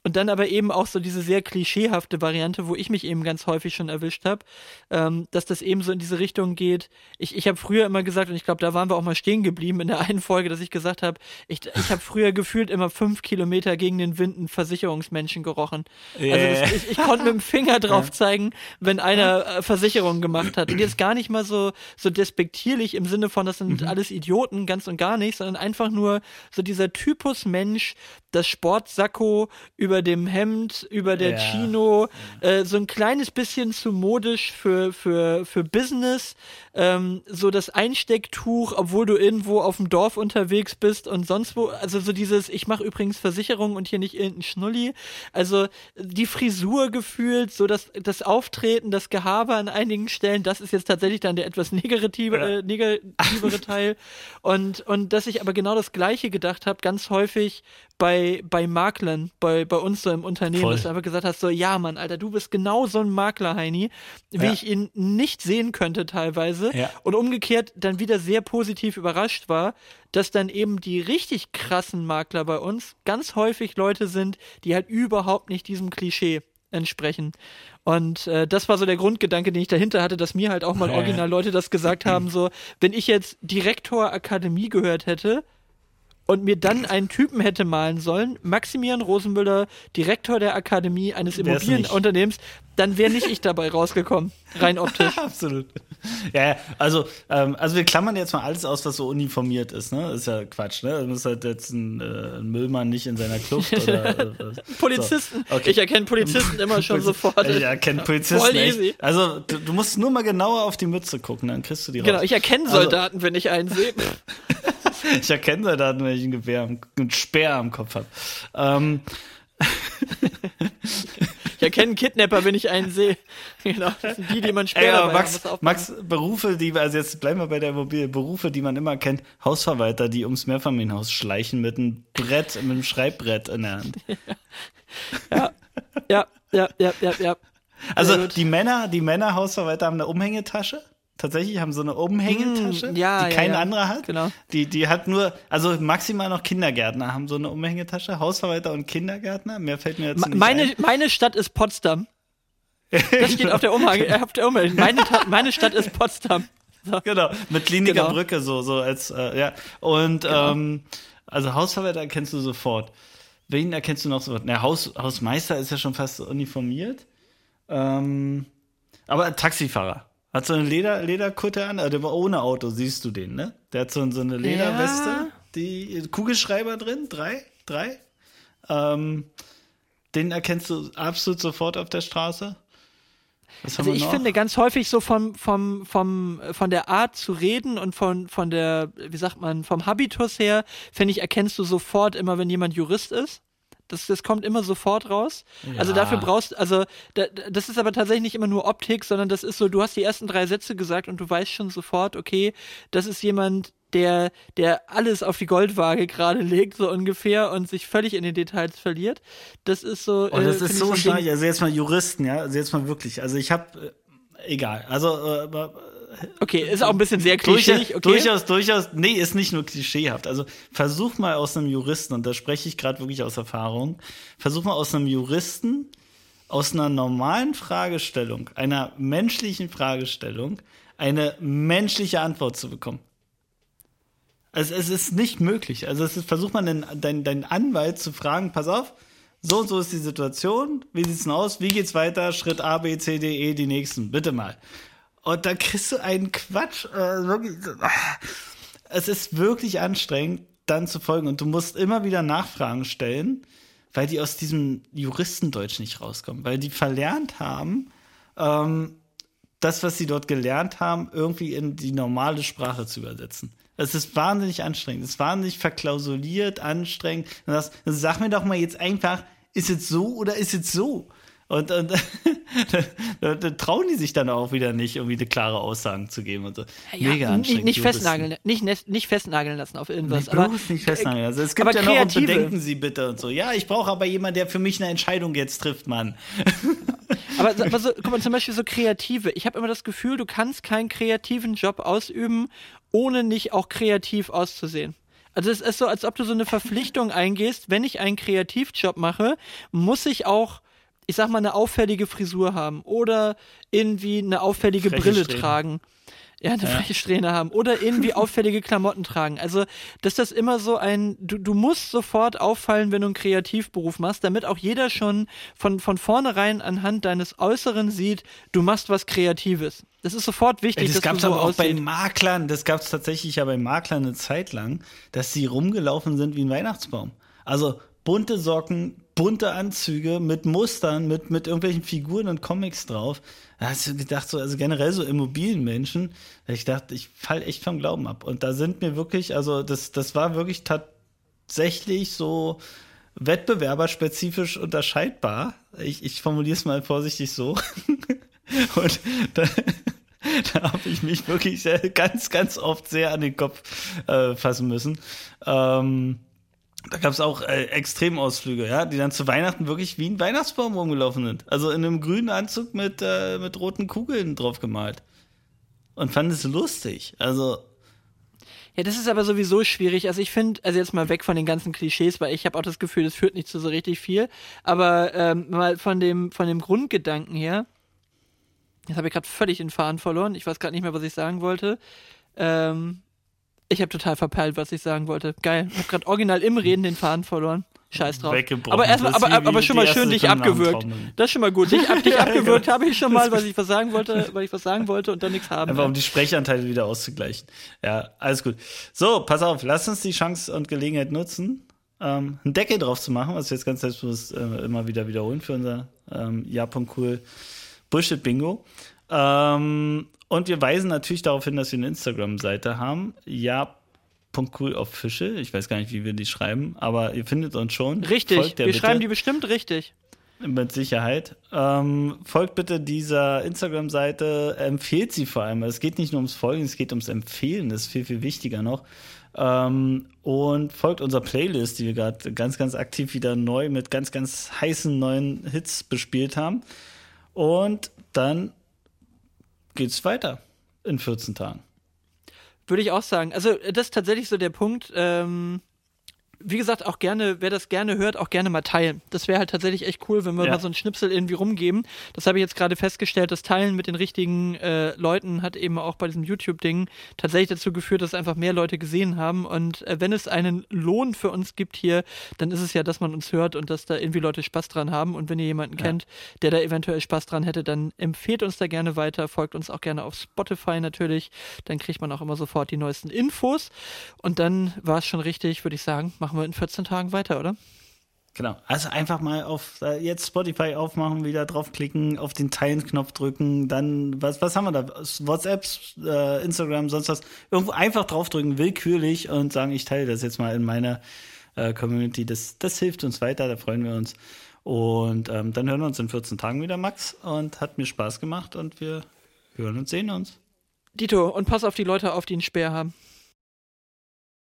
Und dann aber eben auch so diese sehr klischeehafte Variante, wo ich mich eben ganz häufig schon erwischt habe, ähm, dass das eben so in diese Richtung geht. Ich, ich habe früher immer gesagt, und ich glaube, da waren wir auch mal stehen geblieben in der einen Folge, dass ich gesagt habe, ich, ich habe früher gefühlt immer fünf Kilometer gegen den Wind einen Versicherungsmenschen gerochen. Yeah. Also das, ich, ich konnte mit dem Finger drauf zeigen, wenn einer äh, Versicherungen gemacht hat. Und jetzt gar nicht mal so, so despektierlich im Sinne von, das sind mhm. alles Idioten, ganz und gar nicht, sondern einfach nur so dieser Typus Mensch, das Sportsacko über dem Hemd, über der ja. Chino, äh, so ein kleines bisschen zu modisch für, für, für Business, ähm, so das Einstecktuch, obwohl du irgendwo auf dem Dorf unterwegs bist und sonst wo, also so dieses, ich mache übrigens Versicherung und hier nicht irgendein Schnulli, also die Frisur gefühlt, so das, das Auftreten, das Gehabe an einigen Stellen, das ist jetzt tatsächlich dann der etwas negative, äh, negativere Teil und, und dass ich aber genau das Gleiche gedacht habe, ganz häufig bei, bei Maklern, bei, bei uns so im Unternehmen, Voll. dass du einfach gesagt hast, so, ja, Mann, Alter, du bist genau so ein Makler, Heini, wie ja. ich ihn nicht sehen könnte teilweise. Ja. Und umgekehrt dann wieder sehr positiv überrascht war, dass dann eben die richtig krassen Makler bei uns ganz häufig Leute sind, die halt überhaupt nicht diesem Klischee entsprechen. Und äh, das war so der Grundgedanke, den ich dahinter hatte, dass mir halt auch mal original Leute das gesagt haben, so, wenn ich jetzt Direktor Akademie gehört hätte, und mir dann einen Typen hätte malen sollen, Maximilian Rosenmüller, Direktor der Akademie eines Immobilienunternehmens, dann wäre nicht ich dabei rausgekommen, rein optisch. Absolut. Ja, also, ähm, also wir klammern jetzt mal alles aus, was so uniformiert ist, ne? ist ja Quatsch, ne? Das muss halt jetzt ein, äh, ein Müllmann nicht in seiner Kluft oder. Äh, Polizisten. So. Okay. Ich erkenne Polizisten immer schon sofort. Ich erkenne Polizisten. Voll easy. Also, du, du, musst nur mal genauer auf die Mütze gucken, dann kriegst du die genau, raus. Genau, ich erkenne also Soldaten, also, wenn ich einen sehe. ich erkenne Soldaten, wenn ich ein Gewehr, ein Speer am Kopf habe. Ähm. ich erkenne einen Kidnapper, wenn ich einen sehe. Genau, das sind die, die man später Ey, Max, Max, Berufe, die, also jetzt bleiben wir bei der Immobilie, Berufe, die man immer kennt, Hausverwalter, die ums Mehrfamilienhaus schleichen mit einem Brett, mit einem Schreibbrett in der Hand. Ja, ja, ja, ja, ja, ja. Also die Männer, die Männer Hausverwalter haben eine Umhängetasche tatsächlich, haben so eine Umhängetasche, mm, ja, die kein ja, anderer hat. Genau. Die, die hat nur, also maximal noch Kindergärtner haben so eine Umhängetasche, Hausverwalter und Kindergärtner. Mehr fällt mir jetzt nicht meine, ein. Meine Stadt ist Potsdam. Das steht auf der Umhänge, äh, auf der Umhänge. Meine, meine Stadt ist Potsdam. So. Genau, mit Kliniker genau. Brücke so, so als, äh, ja. Und, genau. ähm, also Hausverwalter erkennst du sofort. Wen erkennst du noch sofort? Na, Haus, Hausmeister ist ja schon fast uniformiert. Ähm, aber Taxifahrer. Hat so eine Leder, Lederkutte an, also der war ohne Auto, siehst du den, ne? Der hat so, so eine Lederweste, ja. die Kugelschreiber drin, drei, drei. Ähm, den erkennst du absolut sofort auf der Straße. also ich finde ganz häufig so vom, vom, vom, von der Art zu reden und von, von der, wie sagt man, vom Habitus her, finde ich, erkennst du sofort immer, wenn jemand Jurist ist. Das, das kommt immer sofort raus. Ja. Also dafür brauchst, also da, das ist aber tatsächlich nicht immer nur Optik, sondern das ist so, du hast die ersten drei Sätze gesagt und du weißt schon sofort, okay, das ist jemand, der, der alles auf die Goldwaage gerade legt, so ungefähr, und sich völlig in den Details verliert. Das ist so. Und das äh, ist so stark. Also jetzt mal Juristen, ja, also jetzt mal wirklich. Also ich habe, äh, egal. Also äh, Okay, ist auch ein bisschen sehr klischeehaft. Okay. Durchaus, durchaus, nee, ist nicht nur klischeehaft. Also versuch mal aus einem Juristen, und da spreche ich gerade wirklich aus Erfahrung, versuch mal aus einem Juristen, aus einer normalen Fragestellung, einer menschlichen Fragestellung, eine menschliche Antwort zu bekommen. Also es ist nicht möglich. Also es ist, versuch mal deinen, deinen, deinen Anwalt zu fragen, pass auf, so und so ist die Situation, wie sieht's denn aus, wie geht's weiter, Schritt A, B, C, D, E, die nächsten, bitte mal. Und da kriegst du einen Quatsch. Wirklich, es ist wirklich anstrengend, dann zu folgen. Und du musst immer wieder Nachfragen stellen, weil die aus diesem Juristendeutsch nicht rauskommen. Weil die verlernt haben, ähm, das, was sie dort gelernt haben, irgendwie in die normale Sprache zu übersetzen. Es ist wahnsinnig anstrengend. Es ist wahnsinnig verklausuliert, anstrengend. Das, sag mir doch mal jetzt einfach, ist es so oder ist es so? Und, und da, da, trauen die sich dann auch wieder nicht, irgendwie eine klare Aussagen zu geben und so. Ja, Mega anstrengend. Nicht, festnageln, nicht, nicht festnageln lassen auf irgendwas. Nee, aber, nicht festnageln. Also es gibt ja noch und bedenken Sie bitte und so. Ja, ich brauche aber jemanden, der für mich eine Entscheidung jetzt trifft, Mann. aber, aber so, guck mal, zum Beispiel so Kreative. Ich habe immer das Gefühl, du kannst keinen kreativen Job ausüben, ohne nicht auch kreativ auszusehen. Also es ist so, als ob du so eine Verpflichtung eingehst, wenn ich einen Kreativjob mache, muss ich auch ich sag mal, eine auffällige Frisur haben oder irgendwie eine auffällige Freche Brille stehen. tragen. Ja, eine ja. freche Strähne haben oder irgendwie auffällige Klamotten tragen. Also, dass das immer so ein, du, du musst sofort auffallen, wenn du einen Kreativberuf machst, damit auch jeder schon von, von vornherein anhand deines Äußeren sieht, du machst was Kreatives. Das ist sofort wichtig. Das gab es so aber auch bei Maklern, das gab es tatsächlich ja bei Maklern eine Zeit lang, dass sie rumgelaufen sind wie ein Weihnachtsbaum. Also bunte Socken, bunte Anzüge mit Mustern, mit, mit irgendwelchen Figuren und Comics drauf. Da hast du gedacht, so, also generell so Immobilienmenschen, ich dachte, ich fall echt vom Glauben ab. Und da sind mir wirklich, also das, das war wirklich tatsächlich so wettbewerberspezifisch unterscheidbar. Ich, ich formuliere es mal vorsichtig so. und da, da habe ich mich wirklich sehr, ganz, ganz oft sehr an den Kopf äh, fassen müssen. Ähm, da gab es auch äh, Extremausflüge, ja, die dann zu Weihnachten wirklich wie ein Weihnachtsbaum rumgelaufen sind. Also in einem grünen Anzug mit, äh, mit roten Kugeln drauf gemalt. Und fanden es lustig. Also. Ja, das ist aber sowieso schwierig. Also ich finde, also jetzt mal weg von den ganzen Klischees, weil ich habe auch das Gefühl, das führt nicht zu so richtig viel. Aber ähm, mal von dem, von dem Grundgedanken her, jetzt habe ich gerade völlig den Faden verloren. Ich weiß gerade nicht mehr, was ich sagen wollte. Ähm, ich habe total verpeilt, was ich sagen wollte. Geil. Ich habe gerade original im Reden den Faden verloren. Scheiß drauf. Aber erstmal, aber, aber schon mal schön dich abgewürgt. Das ist schon mal gut. Dich, ab, dich abgewürgt habe ich schon mal, was ich was sagen wollte, weil ich was sagen wollte und dann nichts haben. Einfach um die Sprechanteile wieder auszugleichen. Ja, alles gut. So, pass auf, lass uns die Chance und Gelegenheit nutzen, ähm, einen Deckel drauf zu machen, was wir jetzt ganz selbstbewusst äh, immer wieder wiederholen für unser ähm, Ja.cool Bullshit-Bingo. Ähm, und wir weisen natürlich darauf hin, dass wir eine Instagram-Seite haben. Ja.coolofficial. Ich weiß gar nicht, wie wir die schreiben, aber ihr findet uns schon. Richtig, wir bitte. schreiben die bestimmt richtig. Mit Sicherheit. Ähm, folgt bitte dieser Instagram-Seite, empfehlt sie vor allem. Es geht nicht nur ums Folgen, es geht ums Empfehlen, das ist viel, viel wichtiger noch. Ähm, und folgt unserer Playlist, die wir gerade ganz, ganz aktiv wieder neu mit ganz, ganz heißen neuen Hits bespielt haben. Und dann geht's weiter in 14 Tagen. Würde ich auch sagen. Also, das ist tatsächlich so der Punkt. Ähm, wie gesagt, auch gerne, wer das gerne hört, auch gerne mal teilen. Das wäre halt tatsächlich echt cool, wenn wir ja. mal so einen Schnipsel irgendwie rumgeben. Das habe ich jetzt gerade festgestellt, das Teilen mit den richtigen äh, Leuten hat eben auch bei diesem YouTube-Ding tatsächlich dazu geführt, dass einfach mehr Leute gesehen haben. Und äh, wenn es einen Lohn für uns gibt hier, dann ist es ja, dass man uns hört und dass da irgendwie Leute Spaß dran haben. Und wenn ihr jemanden ja. kennt, der da eventuell Spaß dran hätte, dann empfehlt uns da gerne weiter, folgt uns auch gerne auf Spotify natürlich. Dann kriegt man auch immer sofort die neuesten Infos. Und dann war es schon richtig, würde ich sagen, machen machen wir in 14 Tagen weiter, oder? Genau. Also einfach mal auf äh, jetzt Spotify aufmachen, wieder draufklicken, auf den Teilen-Knopf drücken, dann, was, was haben wir da? WhatsApp, äh, Instagram, sonst was. Irgendwo einfach draufdrücken, willkürlich und sagen, ich teile das jetzt mal in meiner äh, Community. Das, das hilft uns weiter, da freuen wir uns. Und ähm, dann hören wir uns in 14 Tagen wieder, Max. Und hat mir Spaß gemacht und wir hören und sehen uns. Dito, und pass auf die Leute auf, die einen Speer haben.